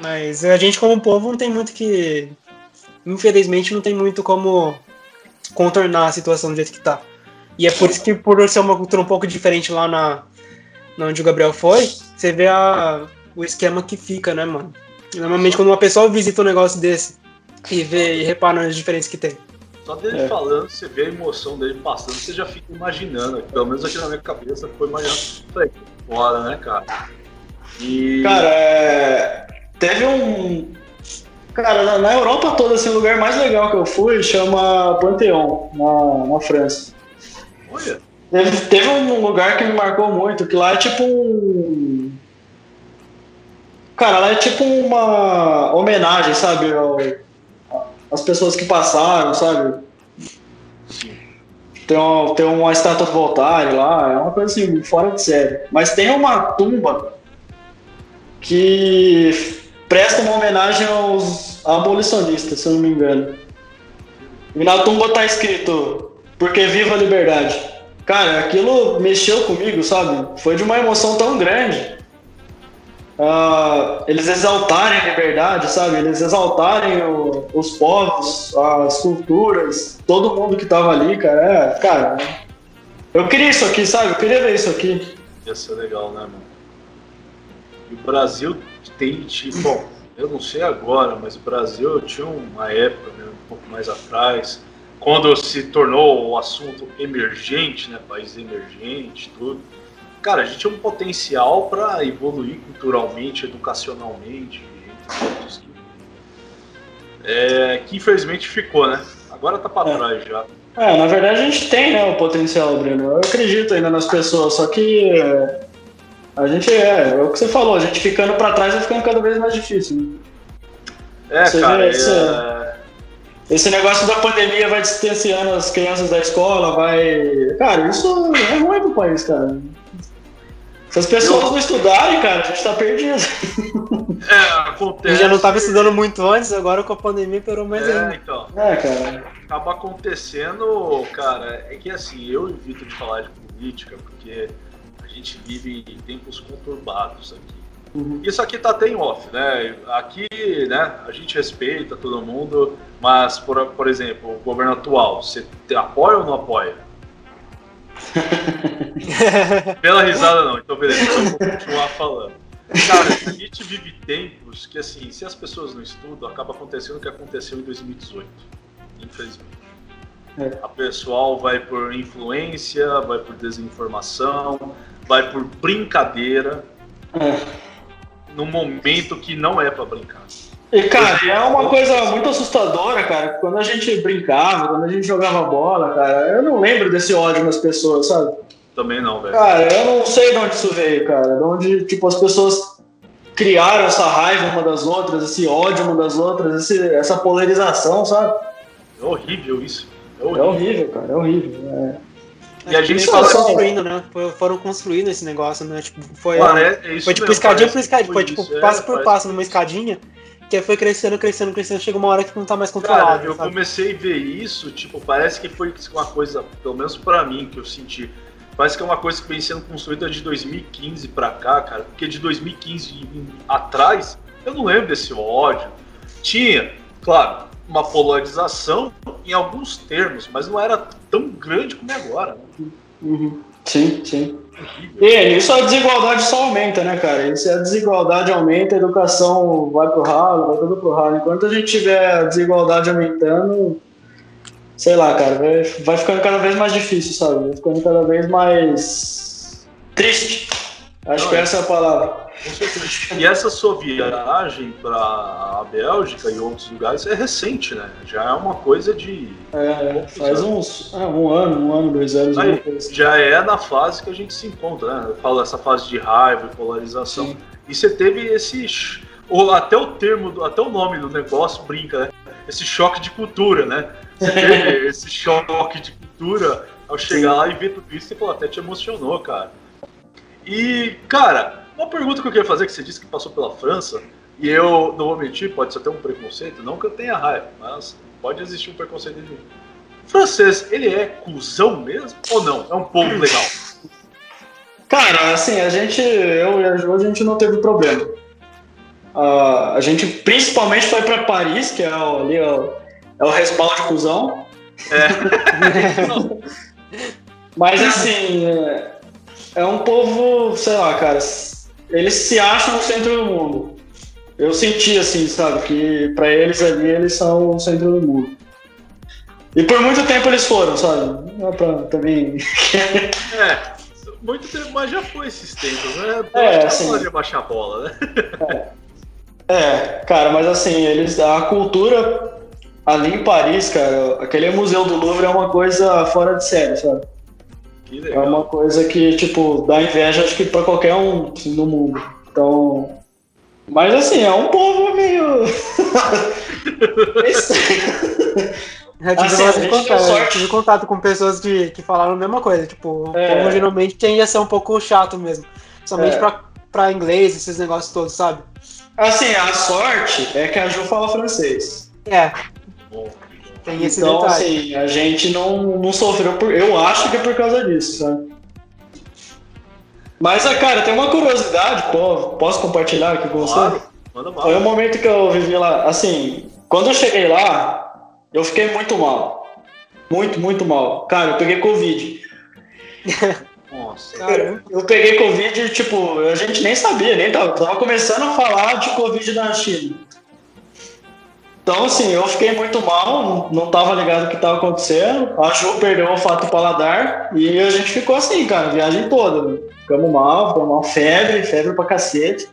Mas a gente, como povo, não tem muito que. Infelizmente, não tem muito como contornar a situação do jeito que tá. E é por isso que, por ser uma cultura um pouco diferente lá na, na onde o Gabriel foi, você vê a, o esquema que fica, né, mano? Normalmente, quando uma pessoa visita um negócio desse e vê e repara nas diferenças que tem. Só dele É. falando, você vê a emoção dele passando, você já fica imaginando. Pelo menos aqui na minha cabeça foi imaginando. Falei, fora, né, cara? E. Cara, é, teve um. Cara, na, Europa toda, assim, o lugar mais legal que eu fui chama Pantheon, na, na França. olha, Teve, teve um lugar que me marcou muito, que lá é tipo um. Cara, lá é tipo uma homenagem, sabe? Ao, as pessoas que passaram, sabe? Tem uma, tem uma estátua Voltaire lá, é uma coisa assim, fora de série. Mas tem uma tumba que presta uma homenagem aos abolicionistas, se eu não me engano. E na tumba tá escrito, porque viva a liberdade. Cara, aquilo mexeu comigo, sabe? Foi de uma emoção tão grande. Ah, eles exaltarem a liberdade, sabe? Eles exaltarem o- os povos, as culturas, todo mundo que tava ali, cara. É, cara, eu queria isso aqui, sabe? Eu queria ver isso aqui. ia ser legal, né, mano? E o Brasil tem, tipo, bom, eu não sei agora, mas o Brasil tinha uma época, né, um pouco mais atrás, quando se tornou o assunto emergente, né, país emergente, tudo. Cara, a gente tinha um potencial para evoluir culturalmente, educacionalmente, que, é, que infelizmente ficou, né? Agora tá para É. trás já. É, na verdade a gente tem, né, o potencial, Bruno. Eu acredito ainda nas pessoas, só que é, a gente é, é o que você falou, a gente ficando pra trás vai ficando cada vez mais difícil. né? É, Você cara, é, essa- Esse negócio da pandemia vai distanciando as crianças da escola, vai. Cara, isso é ruim pro país, cara. Se as pessoas Eu- não estudarem, cara, a gente tá perdido. é, A acontece. gente já não tava estudando muito antes, agora com a pandemia piorou mais É, ainda. então. É, cara. acaba acontecendo, cara, é que assim, eu evito de falar de política porque a gente vive em tempos conturbados aqui. Uhum. Isso aqui tá até em off, né? Aqui, né, a gente respeita todo mundo, mas, por, por exemplo, o governo atual, você apoia ou não apoia? Pela risada não, então beleza, eu vou continuar falando. Cara, a gente vive tempos que, assim, se as pessoas não estudam, acaba acontecendo o que aconteceu em 2018, infelizmente. É. A pessoal vai por influência, vai por desinformação, vai por brincadeira, É. num momento que não é pra brincar. E, cara, é uma coisa muito assustadora, cara. Quando a gente brincava, quando a gente jogava bola, cara, eu não lembro desse ódio nas pessoas, sabe? Também não, velho. Cara, eu não sei de onde isso veio, cara. De onde, tipo, as pessoas criaram essa raiva uma das outras, esse ódio uma das outras, esse- essa polarização, sabe? É horrível isso. É É horrível. horrível, cara, é horrível. É. E a gente assim, construindo, né? Foi- Foram construindo esse negócio, né? Tipo, foi, Mano, é- é isso foi tipo mesmo, escadinha por escadinha, foi tipo isso, é, passo por parece- passo numa escadinha, que foi crescendo, crescendo, crescendo, chega uma hora que não tá mais Cara, controlado. eu sabe? comecei a ver isso, tipo, parece que foi uma coisa, pelo menos pra mim, que eu senti. Parece que é uma coisa que vem sendo construída de 2015 pra cá, cara. Porque de 2015 em- atrás, eu não lembro desse ódio. Tinha, claro, uma polarização em alguns termos, mas não era tão grande como é agora. Né? Uhum. Sim, sim. E nisso a desigualdade só aumenta, né, cara? E se a desigualdade aumenta, a educação vai pro ralo, vai tudo pro ralo. Enquanto a gente tiver a desigualdade aumentando, sei lá, cara, vai, vai ficando cada vez mais difícil, sabe? Vai ficando cada vez mais triste. Acho Não, que é. essa é a palavra. E essa sua viagem para a Bélgica e outros lugares é recente, né? Já é uma coisa de. É, faz uns ah, um ano, um ano, dois anos, Aí, assim. já é na fase que a gente se encontra, né? Eu falo essa fase de raiva e polarização. Sim. E você teve esse. Ou até o termo, até o nome do negócio brinca, né? Esse choque de cultura, né? Você teve esse choque de cultura ao chegar Sim. lá e ver tudo isso, você falou, até te emocionou, cara. E, cara, uma pergunta que eu queria fazer, que você disse que passou pela França, e eu não vou mentir, pode ser até um preconceito, não que eu tenha raiva, mas Pode existir um preconceito de francês, ele é cuzão mesmo ou não? É um povo legal? Cara, assim, a gente, eu e a Ju, a gente não teve problema. Uh, a gente principalmente foi pra Paris, que é o, ali é o, é o respaldo de cuzão. É. Mas assim, é, é um povo, sei lá, cara, eles se acham no centro do mundo. Eu senti assim, sabe, que para eles ali eles são o centro do mundo. E por muito tempo eles foram, sabe? Não é pra também. é, muito tempo, mas já foi esses tempos, né? É, assim, pode baixar a bola, né? É. é, cara, mas assim, eles. A cultura ali em Paris, cara, aquele museu do Louvre é uma coisa fora de série, sabe? É uma coisa que, tipo, dá inveja, acho que pra qualquer um assim, no mundo. Então. Mas assim, é um povo meio. Eu tive, assim, contato, sorte. tive contato com pessoas que, que falaram a mesma coisa. Tipo, é. como geralmente tende a ser um pouco chato mesmo. Somente é. pra, pra inglês, esses negócios todos, sabe? Assim, a sorte é que a Ju fala francês. É. Tem esse então, detalhe. assim, a gente não, não sofreu por. Eu acho que é por causa disso, sabe? Mas, ah, cara, tem uma curiosidade, pô, posso compartilhar aqui com claro. você? Foi o um momento que eu vivi lá. Assim, quando eu cheguei lá, eu fiquei muito mal. Muito, muito mal. Cara, eu peguei Covid. Nossa. Cara, eu peguei Covid, tipo, a gente nem sabia, nem tava, tava começando a falar de Covid na China. Então, assim, eu fiquei muito mal, não tava ligado o que tava acontecendo. A Ju perdeu o olfato paladar e a gente ficou assim, cara, viagem toda. Ficamos mal, ficamos mal, febre, febre pra cacete.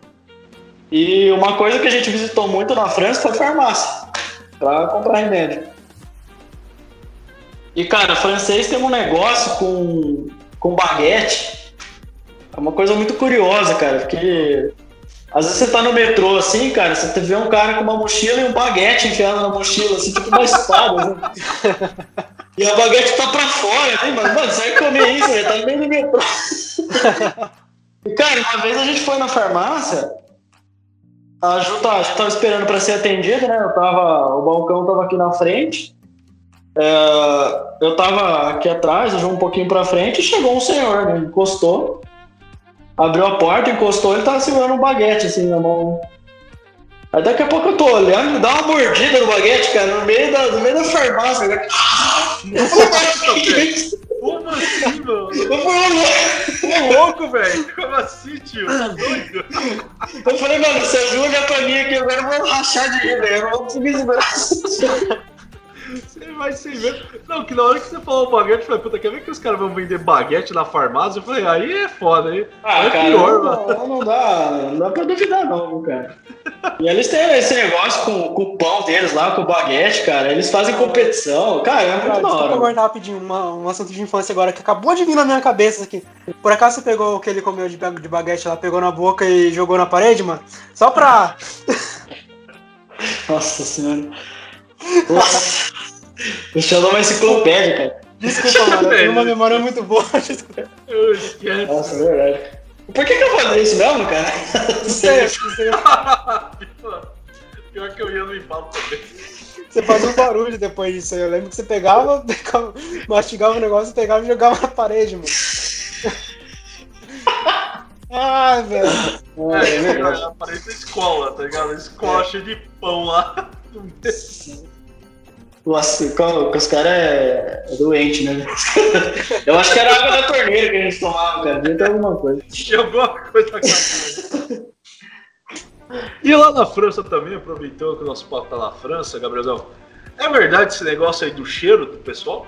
E uma coisa que a gente visitou muito na França foi farmácia, pra comprar remédio. E, cara, francês tem um negócio com, com baguete. É uma coisa muito curiosa, cara, porque às vezes você tá no metrô, assim, cara, você vê um cara com uma mochila e um baguete enfiado na mochila, assim, tipo uma espada, né? E a baguete tá pra fora, né? Mas, mano, sai comer isso, velho, tá no meio do metrô. E, cara, uma vez a gente foi na farmácia, a Ju tava, a tava esperando pra ser atendida, né? Eu tava, o balcão tava aqui na frente, é, eu tava aqui atrás, eu um pouquinho pra frente, e chegou um senhor, né? Encostou, abriu a porta, encostou, ele tava segurando um baguete assim na mão. Aí daqui a pouco eu tô olhando, dá uma mordida no baguete, cara, no meio da, no meio da farmácia. Né? Como assim, mano? Ô louco, velho. Como assim, tio? Tá doido? Eu falei, mano, você olha pra mim aqui, agora eu vou rachar de rir, velho. Eu não vou conseguir segurar. Você vai sem ver. Não, que na hora que você falou baguete, eu falei, puta, quer ver que os caras vão vender baguete na farmácia? Eu falei, aí é foda, aí. Ah, é cara, pior, não, mano. Não dá, não dá pra duvidar, não, cara. E eles têm esse negócio com, com o pão deles lá, com o baguete, cara. Eles fazem competição. Cara, é muito cara, da hora. Deixa eu guardar rapidinho uma, um assunto de infância agora que acabou de vir na minha cabeça aqui. Por acaso você pegou o que ele comeu de, de baguete lá, pegou na boca e jogou na parede, mano? Só pra. Nossa senhora. Sheldon é uma enciclopédia, cara. Desculpa, mano. Eu tenho uma memória muito boa. Eu esqueço. Nossa, é verdade. Por que, que eu falei isso mesmo, cara? Não sei, não sei. Pior que eu ia no embalo também. Você fazia um barulho depois disso aí. Eu lembro que você pegava, pegava mastigava o negócio, pegava e jogava na parede, mano. Ai, velho. É, é, é, parece escola, tá ligado? Escola é. cheia de pão lá. Nossa, com, os caras é, é, doente, né? Eu acho que era água da torneira que a gente tomava, cara. Devia ter alguma coisa. Tinha alguma coisa. E lá na França também, aproveitando que o nosso papo tá na França, Gabrielão. É verdade esse negócio aí do cheiro do pessoal?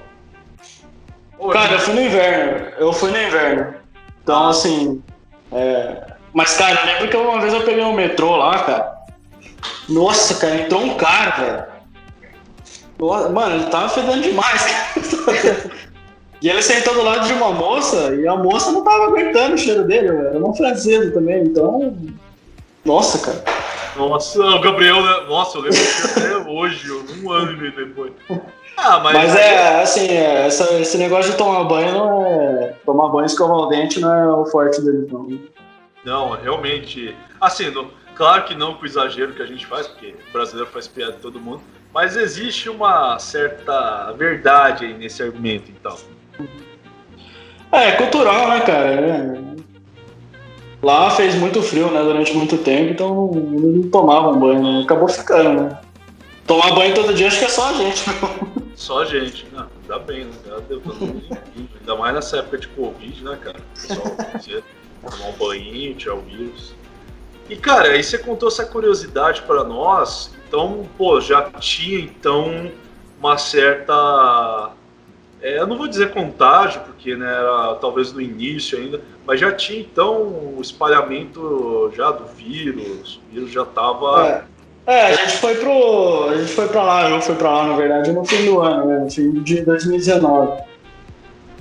Ou cara, eu fui no inverno. Eu fui no inverno. Então, assim. É... Mas, cara, eu lembro que uma vez eu peguei um metrô lá, cara. Nossa, cara, entrou um cara, velho Mano, ele tava fedendo demais, cara. E ele sentou do lado de uma moça e a moça não tava aguentando o cheiro dele, era uma francesa também, então. Nossa, cara. Nossa, o Gabriel, né? Nossa, eu lembro até hoje, um ano e meio depois. Ah, mas, mas é, assim, é, essa, esse negócio de tomar banho não é. Tomar banho escovar o dente não é o forte dele, não. Não, realmente. Assim, claro que não com o exagero que a gente faz, porque o brasileiro faz piada de todo mundo. Mas existe uma certa verdade aí nesse argumento, então. É, é cultural, né, cara? É. Lá fez muito frio, né, durante muito tempo, então não tomavam banho, né? Acabou ficando, né? Tomar banho todo dia acho que é só a gente. Só a gente, não, ainda bem, né? Deu Ainda mais nessa época de Covid, né, cara? Só você tomar um banho, tirar o vírus. E, cara, aí você contou essa curiosidade para nós, então, pô, já tinha, então, uma certa... É, eu não vou dizer contágio, porque né, era talvez no início ainda, mas já tinha, então, o espalhamento já do vírus, o vírus já estava... É. É, a gente foi pro. A gente foi pra lá, eu fui pra lá, na verdade, no fim do ano, né? No fim de 2019.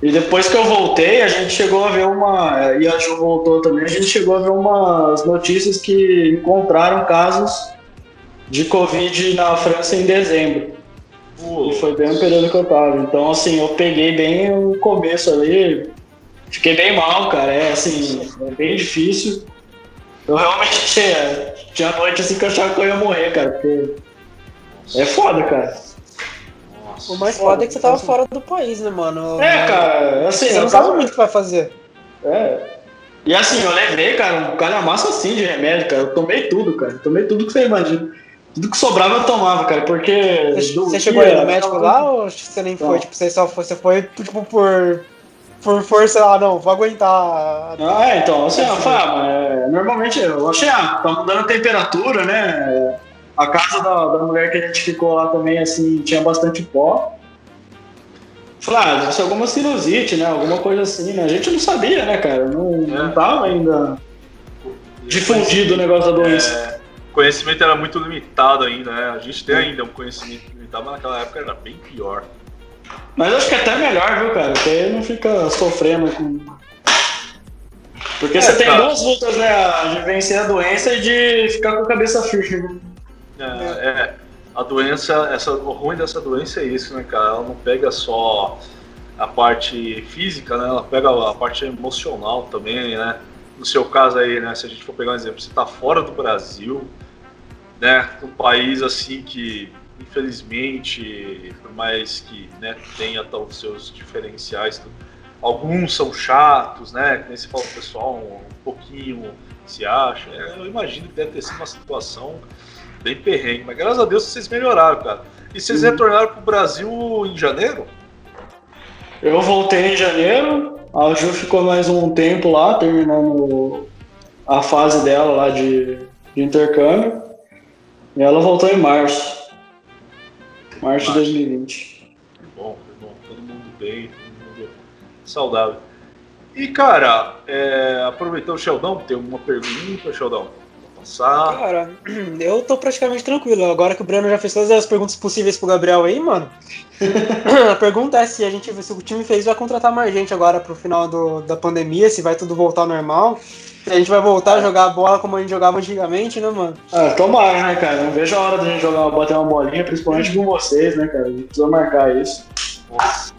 E depois que eu voltei, a gente chegou a ver uma. E a Ju voltou também, a gente chegou a ver umas notícias que encontraram casos de Covid na França em dezembro. E foi bem o período que eu tava. Então, assim, eu peguei bem o começo ali. Fiquei bem mal, cara. É assim, é bem difícil. Eu realmente é, tinha noite assim que eu achava que eu ia morrer, cara. Porque é foda, cara. O mais foda é que você tava fora do país, né, mano? É, cara, assim, Você eu não sabe tava muito o que vai fazer. É. E assim, eu levei, cara, um calhamaço assim de remédio, cara. Eu tomei tudo, cara. Tomei tudo que você imagina. Tudo que sobrava eu tomava, cara, porque. Você, chegou aí no médico lá ou você nem Não. foi? Tipo, você só foi, você foi tipo por. Por força lá, não, vou aguentar. Ah, é, então, assim, ó, Fábio, é, normalmente eu achei, ah, tá mudando a temperatura, né? A casa da, da mulher que a gente ficou lá também, assim, tinha bastante pó. Falei, ah, ser alguma sinusite, né? Alguma coisa assim, né? A gente não sabia, né, cara? Não, não tava ainda difundido o negócio da doença. É, conhecimento era muito limitado ainda, né? A gente tem ainda um conhecimento limitado, mas naquela época era bem pior. Mas acho que é até melhor, viu, cara? Porque aí não fica sofrendo com. Porque É, você tem cara. duas lutas, né? A de vencer a doença e de ficar com a cabeça firme. É, é, a doença, essa, o ruim dessa doença é isso, né, cara? Ela não pega só a parte física, né? Ela pega a parte emocional também, né? No seu caso aí, né? Se a gente for pegar um exemplo, você tá fora do Brasil, né? Um país assim que, infelizmente, por mais que né, tenha tal, os seus diferenciais, alguns são chatos, né? Nem se fala o pessoal um, um pouquinho se acha. É, eu imagino que deve ter sido uma situação bem perrengue, mas graças a Deus vocês melhoraram, cara. E vocês Uhum. retornaram pro Brasil em janeiro? Eu voltei em janeiro, a Ju ficou mais um tempo lá, terminando a fase dela lá de, de intercâmbio. E ela voltou em março. Março de 2020. Que bom, que bom. Todo mundo bem, todo mundo saudável. E, cara, é, aproveitando o Sheldon, tem uma pergunta, Sheldon? Vou passar. Cara, eu tô praticamente tranquilo. Agora que o Breno já fez todas as perguntas possíveis pro Gabriel aí, mano. a pergunta é se a gente, se o time fez vai contratar mais gente agora pro final do, da pandemia, se vai tudo voltar ao normal. A gente vai voltar a jogar bola como a gente jogava antigamente, né, mano? Ah, tomara, né, cara? Não vejo a hora da gente jogar, bater uma bolinha, principalmente com vocês, né, cara? A gente precisa marcar isso. Nossa,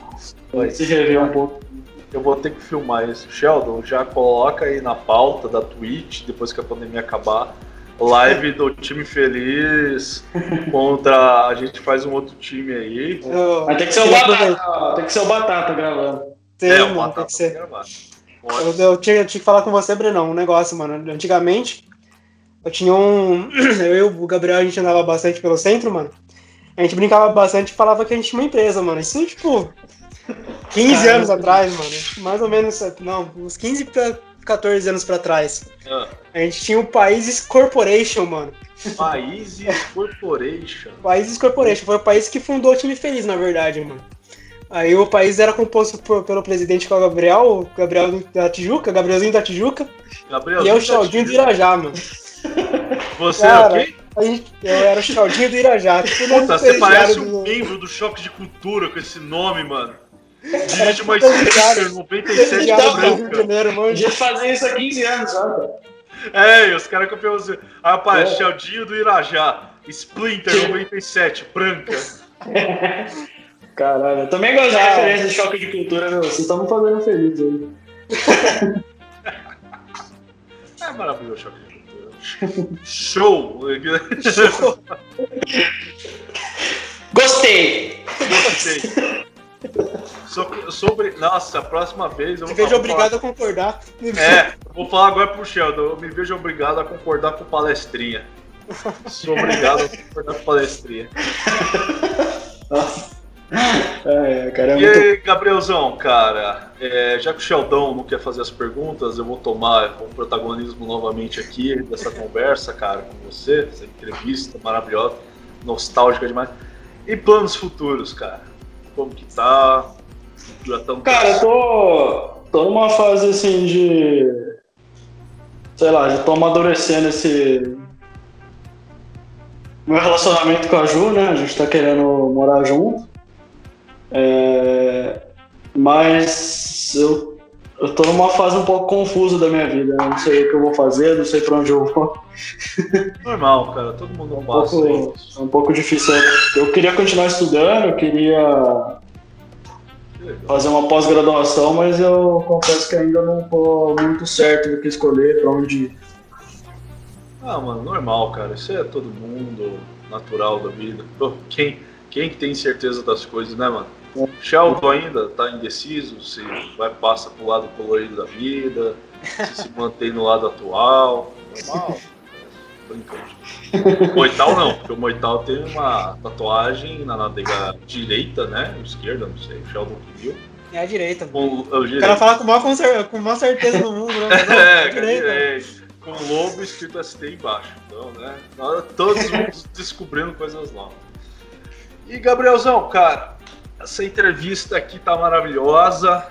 Pra se rever um pouco. eu vou ter que filmar isso. Sheldon, já coloca aí na pauta da Twitch, depois que a pandemia acabar, live do time feliz contra. A gente faz um outro time aí. Eu, Mas tem que ser o. Batata, tem que ser o Batata gravando. Tem, é, mano, uma tem que ser. gravar. Eu, eu tinha, eu tinha que falar com você, Brenão, um negócio, mano. Antigamente, eu tinha um. Eu e o Gabriel, a gente andava bastante pelo centro, mano. A gente brincava bastante e falava que a gente tinha uma empresa, mano. Isso, tipo, 15 Caramba. anos atrás, mano. Mais ou menos, não, uns 15 pra 14 anos pra trás. Ah, A gente tinha o Países Corporation, mano. Países Corporation. Países Corporation. Foi o país que fundou o time feliz, na verdade, mano. Aí o país era composto por- pelo presidente que é o Gabriel, o Gabriel da Tijuca, Gabrielzinho da Tijuca, Gabriel, e eu o Chaldinho do Irajá, mano. Você Cara, é o quê? A gente, eu era o Chaldinho do Irajá. Tipo, Puta, você parece um membro do Choque de Cultura com esse nome, mano. Dirige uma Sticker 97 presidiário do Rio de branca. Podia fazer isso há 15 anos já, cara. É, e os caras Ah, rapaz, É. Chaldinho do Irajá. Splinter 97, branca. Caralho, eu também gosto de Ah. referência de choque de cultura, meu. Vocês estão me fazendo feliz aí. É maravilhoso o Choque de Cultura. Show! Gostei! Gostei. So- sobre. Nossa, a próxima vez eu Me vejo falar- obrigado a concordar. É, vou falar agora pro Sheldon. Eu me vejo obrigado a concordar com palestrinha. Sou obrigado a concordar com palestrinha. É, cara, é E muito. aí, Gabrielzão, cara, é, já que o Sheldon não quer fazer as perguntas, eu vou tomar o protagonismo novamente aqui dessa conversa, cara, com você, essa entrevista maravilhosa, nostálgica demais. E planos futuros, cara? Como que tá? Já estamos. Cara, eu tô, tô numa fase assim de. Sei lá, já tô amadurecendo esse. Meu relacionamento com a Ju, né? A gente tá querendo morar junto. É, Mas eu, eu tô numa fase um pouco confusa da minha vida. Eu não sei o que eu vou fazer, não sei pra onde eu vou. normal, cara. Todo mundo É um passa pouco, isso. é um pouco difícil. Eu queria continuar estudando, eu queria fazer uma pós-graduação, mas eu confesso que ainda não tô muito certo do que escolher, pra onde ir. Ah, mano, normal, cara. Isso é todo mundo natural da vida. Quem, quem que tem certeza das coisas, né, mano? Sheldon ainda tá indeciso se vai passar pro lado colorido da vida, se se mantém no lado atual. Normal. Brincando. Moital não, porque o Moital tem uma tatuagem na nádega direita, né? Esquerda, não sei, o Sheldon que viu. É a direita. Com o O cara fala com a maior, com maior certeza do mundo, né? Não, É, a direita. direita. Com o lobo escrito ST embaixo. Então, né? Todos descobrindo coisas novas. E Gabrielzão, cara, essa entrevista aqui tá maravilhosa.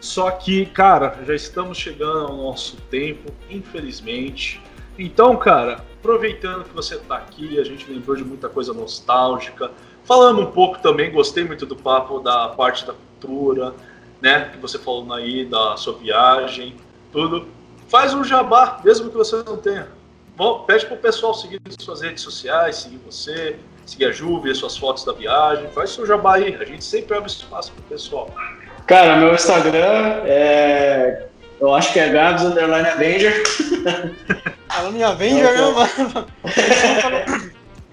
Só que, cara, já estamos chegando ao nosso tempo, infelizmente. Então, cara, aproveitando que você tá aqui, a gente lembrou de muita coisa nostálgica. Falando um pouco também, gostei muito do papo da parte da cultura, né? Que você falou aí da sua viagem, tudo. Faz um jabá, mesmo que você não tenha. Bom, pede pro pessoal seguir suas redes sociais, seguir você, seguir a Ju, ver suas fotos da viagem. Faz seu jabá aí. A gente sempre abre espaço pro pessoal. Cara, meu Instagram é. Eu acho que é Gabs Underline Avenger. Falando em Avenger, né, mano?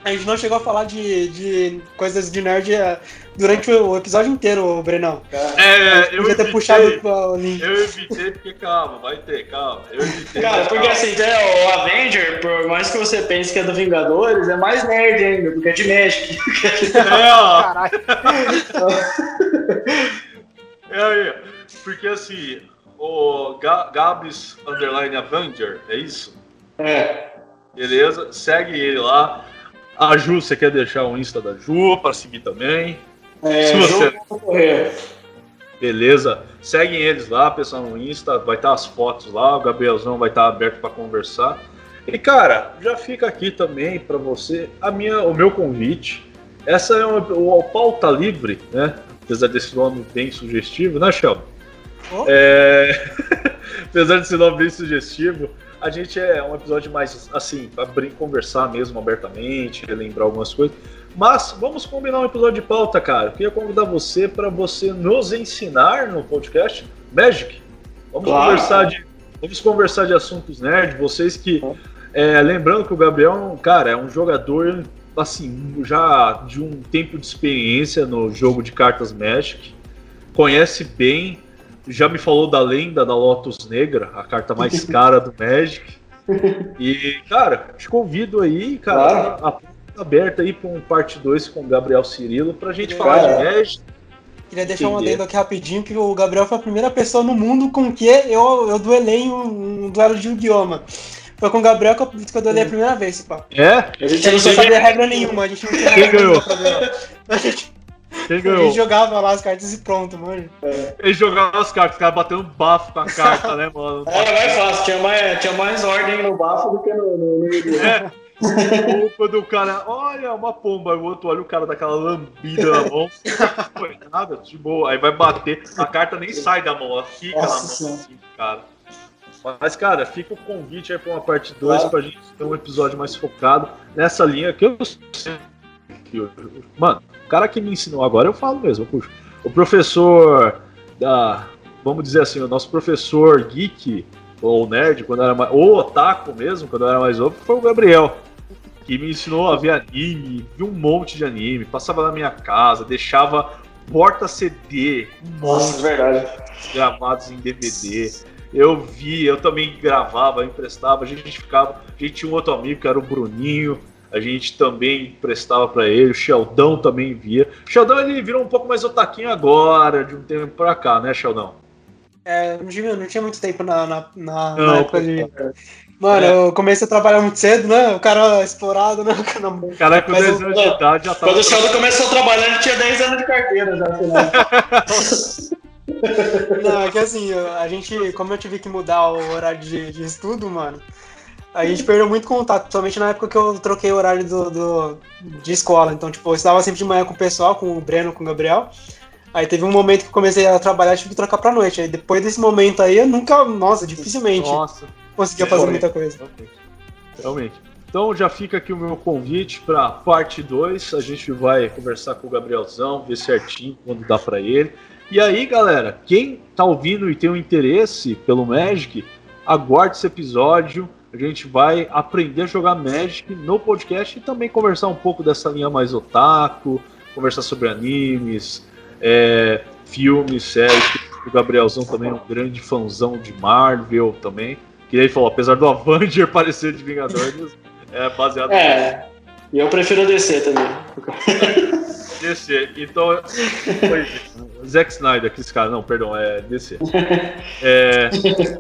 A gente não chegou a falar de, de coisas de nerd eh, durante o episódio inteiro, Brenão. É, eu Podia ter evitei, puxado o link. eu evitei porque, calma, vai ter, calma. Eu evitei. Cara, porque calma. assim, né, o Avenger, por mais que você pense que é do Vingadores, é mais nerd ainda, porque é de Magic. É, ó, Caralho. é aí. Porque assim, o Ga- Gabs Underline Avenger, é isso? É. Beleza? Segue ele lá. A Ju, você quer deixar o Insta da Ju para seguir também? É, Se você-. Beleza? Seguem eles lá, pessoal, no Insta. Vai estar as fotos lá. O Gabrielzão vai estar aberto para conversar. E, cara, já fica aqui também para você a minha, o meu convite. Essa é uma, o pauta livre, né? Apesar desse nome bem sugestivo, né, Sheldon? Oh. É... Apesar desse nome bem sugestivo, a gente é um episódio mais assim, para conversar mesmo abertamente, relembrar algumas coisas. Mas vamos combinar um episódio de pauta, cara. Eu queria convidar você para você nos ensinar no podcast Magic. Vamos Claro. conversar de vamos conversar de assuntos nerd. Vocês que é, lembrando que o Gabriel, cara, é um jogador assim já de um tempo de experiência no jogo de cartas Magic, conhece bem. Já me falou da lenda da Lotus Negra, a carta mais cara do Magic. E, cara, te convido aí, cara, Claro. a porta tá aberta aí para um parte 2 com o Gabriel Cirilo pra gente Cara. falar de Magic. Queria deixar um Entendi. adendo aqui rapidinho, que o Gabriel foi a primeira pessoa no mundo com que eu, eu duelei um, um duelo de idioma. Foi com o Gabriel que eu, que eu duelei a primeira vez, pá. É? A gente A não gente não sabia. regra nenhuma, a gente não tinha Quem regra ganhou? nenhuma. A gente, Quem ganhou? gente jogava lá as cartas e pronto, mano. Ele jogava as cartas, os caras batendo bafo com a carta, né, mano? Era mais fácil, tinha mais, tinha mais ordem no bafo do que no. no, no... É. Quando o cara, olha, uma pomba, e o outro olha o cara daquela lambida na mão. Não foi nada, de boa. Aí vai bater, a carta nem sai da mão, ela fica Nossa na mão assim, cara. Mas, cara, fica o convite aí pra uma parte 2 Claro. pra gente ter um episódio mais focado nessa linha que eu sei. que eu- Mano, o cara que me ensinou agora, eu falo mesmo, puxa. O professor da. Vamos dizer assim, o nosso professor geek, ou nerd, quando era mais. Ou otaku mesmo, quando eu era mais novo, foi o Gabriel. que me ensinou a ver anime, vi um monte de anime, passava na minha casa, deixava porta CD, um Nossa, monte verdade. gravados em DVD. Eu vi, eu também gravava, emprestava, a gente ficava. A gente tinha um outro amigo que era o Bruninho, a gente também emprestava para ele, o Sheldão também via. O Sheldão ele virou um pouco mais otaquinho agora, de um tempo pra cá, né, Sheldão? É, não tinha, não tinha muito tempo na, na, na, Não, na época de. Mano, É. eu comecei a trabalhar muito cedo, né? O cara explorado, né? O cara cara com Mas 10 eu- anos de idade já tava. Quando o Sheldon começou a trabalhar, ele tinha 10 anos de carteira já. sei lá. Não, é que assim, a gente, como eu tive que mudar o horário de, de estudo, mano, a gente perdeu muito contato, principalmente na época que eu troquei o horário do, do- de escola. Então, tipo, eu estava sempre de manhã com o pessoal, com o Breno, com o Gabriel. Aí teve um momento que eu comecei a trabalhar e tive que trocar pra noite. Aí depois desse momento aí, eu nunca, nossa, dificilmente Nossa, conseguia fazer muita coisa. realmente. Realmente. Então já fica aqui o meu convite para parte 2. A gente vai conversar com o Gabrielzão, ver certinho quando dá para ele. E aí, galera, quem tá ouvindo e tem um interesse pelo Magic, aguarde esse episódio. A gente vai aprender a jogar Magic no podcast e também conversar um pouco dessa linha mais otaku, conversar sobre animes, é, filmes, séries. O Gabrielzão também é um grande fãzão de Marvel também. Que ele falou, apesar do Avenger parecer de Vingadores, é baseado É. E eu prefiro descer também. DC. Então, Zack Snyder, que esse cara, não, perdão, é DC. É,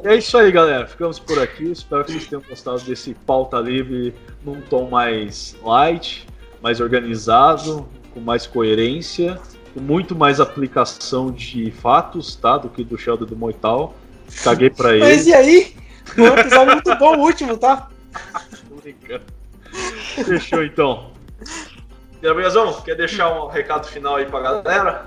é isso aí, galera. Ficamos por aqui. Espero que vocês tenham gostado desse pauta livre num tom mais light, mais organizado, com mais coerência, com muito mais aplicação de fatos, tá? Do que do Sheldon do Moital. Caguei pra ele. Mas e aí? Um episódio muito bom o último, tá? Tô brincando. Fechou então. Gabrielzão, quer deixar um recado final aí pra galera?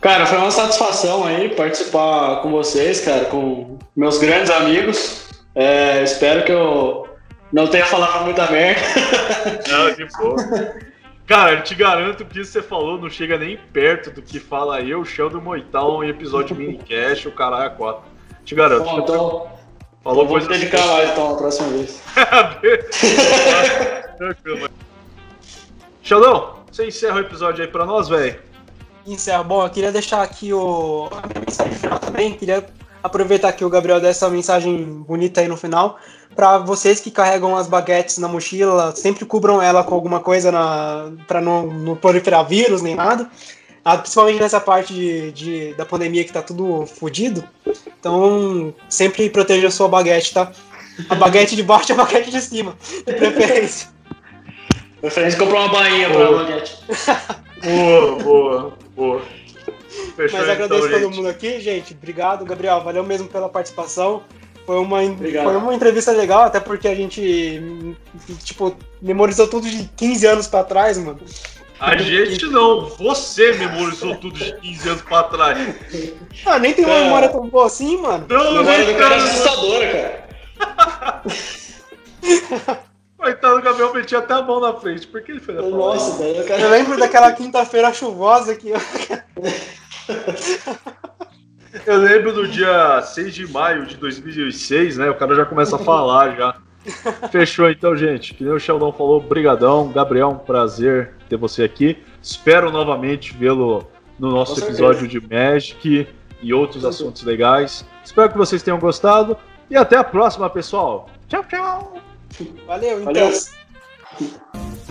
Cara, foi uma satisfação aí participar com vocês, cara, com meus grandes amigos. É, espero que eu não tenha falado muita merda. Não, de boa. Cara, eu te garanto que isso que você falou não chega nem perto do que fala eu, o Sheldon Moital, em episódio minicast, o caralho a 4. Te garanto. Bom, então, falou vou coisa me dedicar mais então na próxima vez. Tranquilo, Sheldon, você encerra o episódio aí pra nós, velho. Encerro. Bom, eu queria deixar aqui o... a minha mensagem final também. Queria aproveitar que o Gabriel deu essa mensagem bonita aí no final. Para vocês que carregam as baguetes na mochila, sempre cubram ela com alguma coisa na... para não, não proliferar vírus nem nada. Ah, principalmente nessa parte de, de- da pandemia que tá tudo fodido. Então, sempre proteja a sua baguete, tá? A baguete de baixo e a baguete de cima, de preferência. Preferência comprou uma bainha pra Boa. Baguete. Boa, boa, boa. Fechou Mas agradeço então, todo gente. mundo aqui, gente. Obrigado, Gabriel. Valeu mesmo pela participação. Foi uma, Obrigado. foi uma entrevista legal, até porque a gente, tipo, memorizou tudo de 15 anos pra trás, mano. A gente não, você memorizou tudo de 15 anos pra trás. Ah, nem tem uma É. memória tão boa assim, mano. Não, memória do nem cara é cara. assustadora, cara. Coitado do Gabriel metia até a mão na frente. Por que ele fez a Nossa, velho, o Eu cara... lembro daquela quinta-feira chuvosa que Eu lembro do dia 6 de maio de 2006, né? O cara já começa a falar já. Fechou então, gente. Que nem o Sheldon falou, brigadão. Gabriel, um prazer ter você aqui. Espero novamente vê-lo no nosso episódio de Magic e outros assuntos legais. Espero que vocês tenham gostado e até a próxima, pessoal. Tchau, tchau. Valeu, Valeu. então.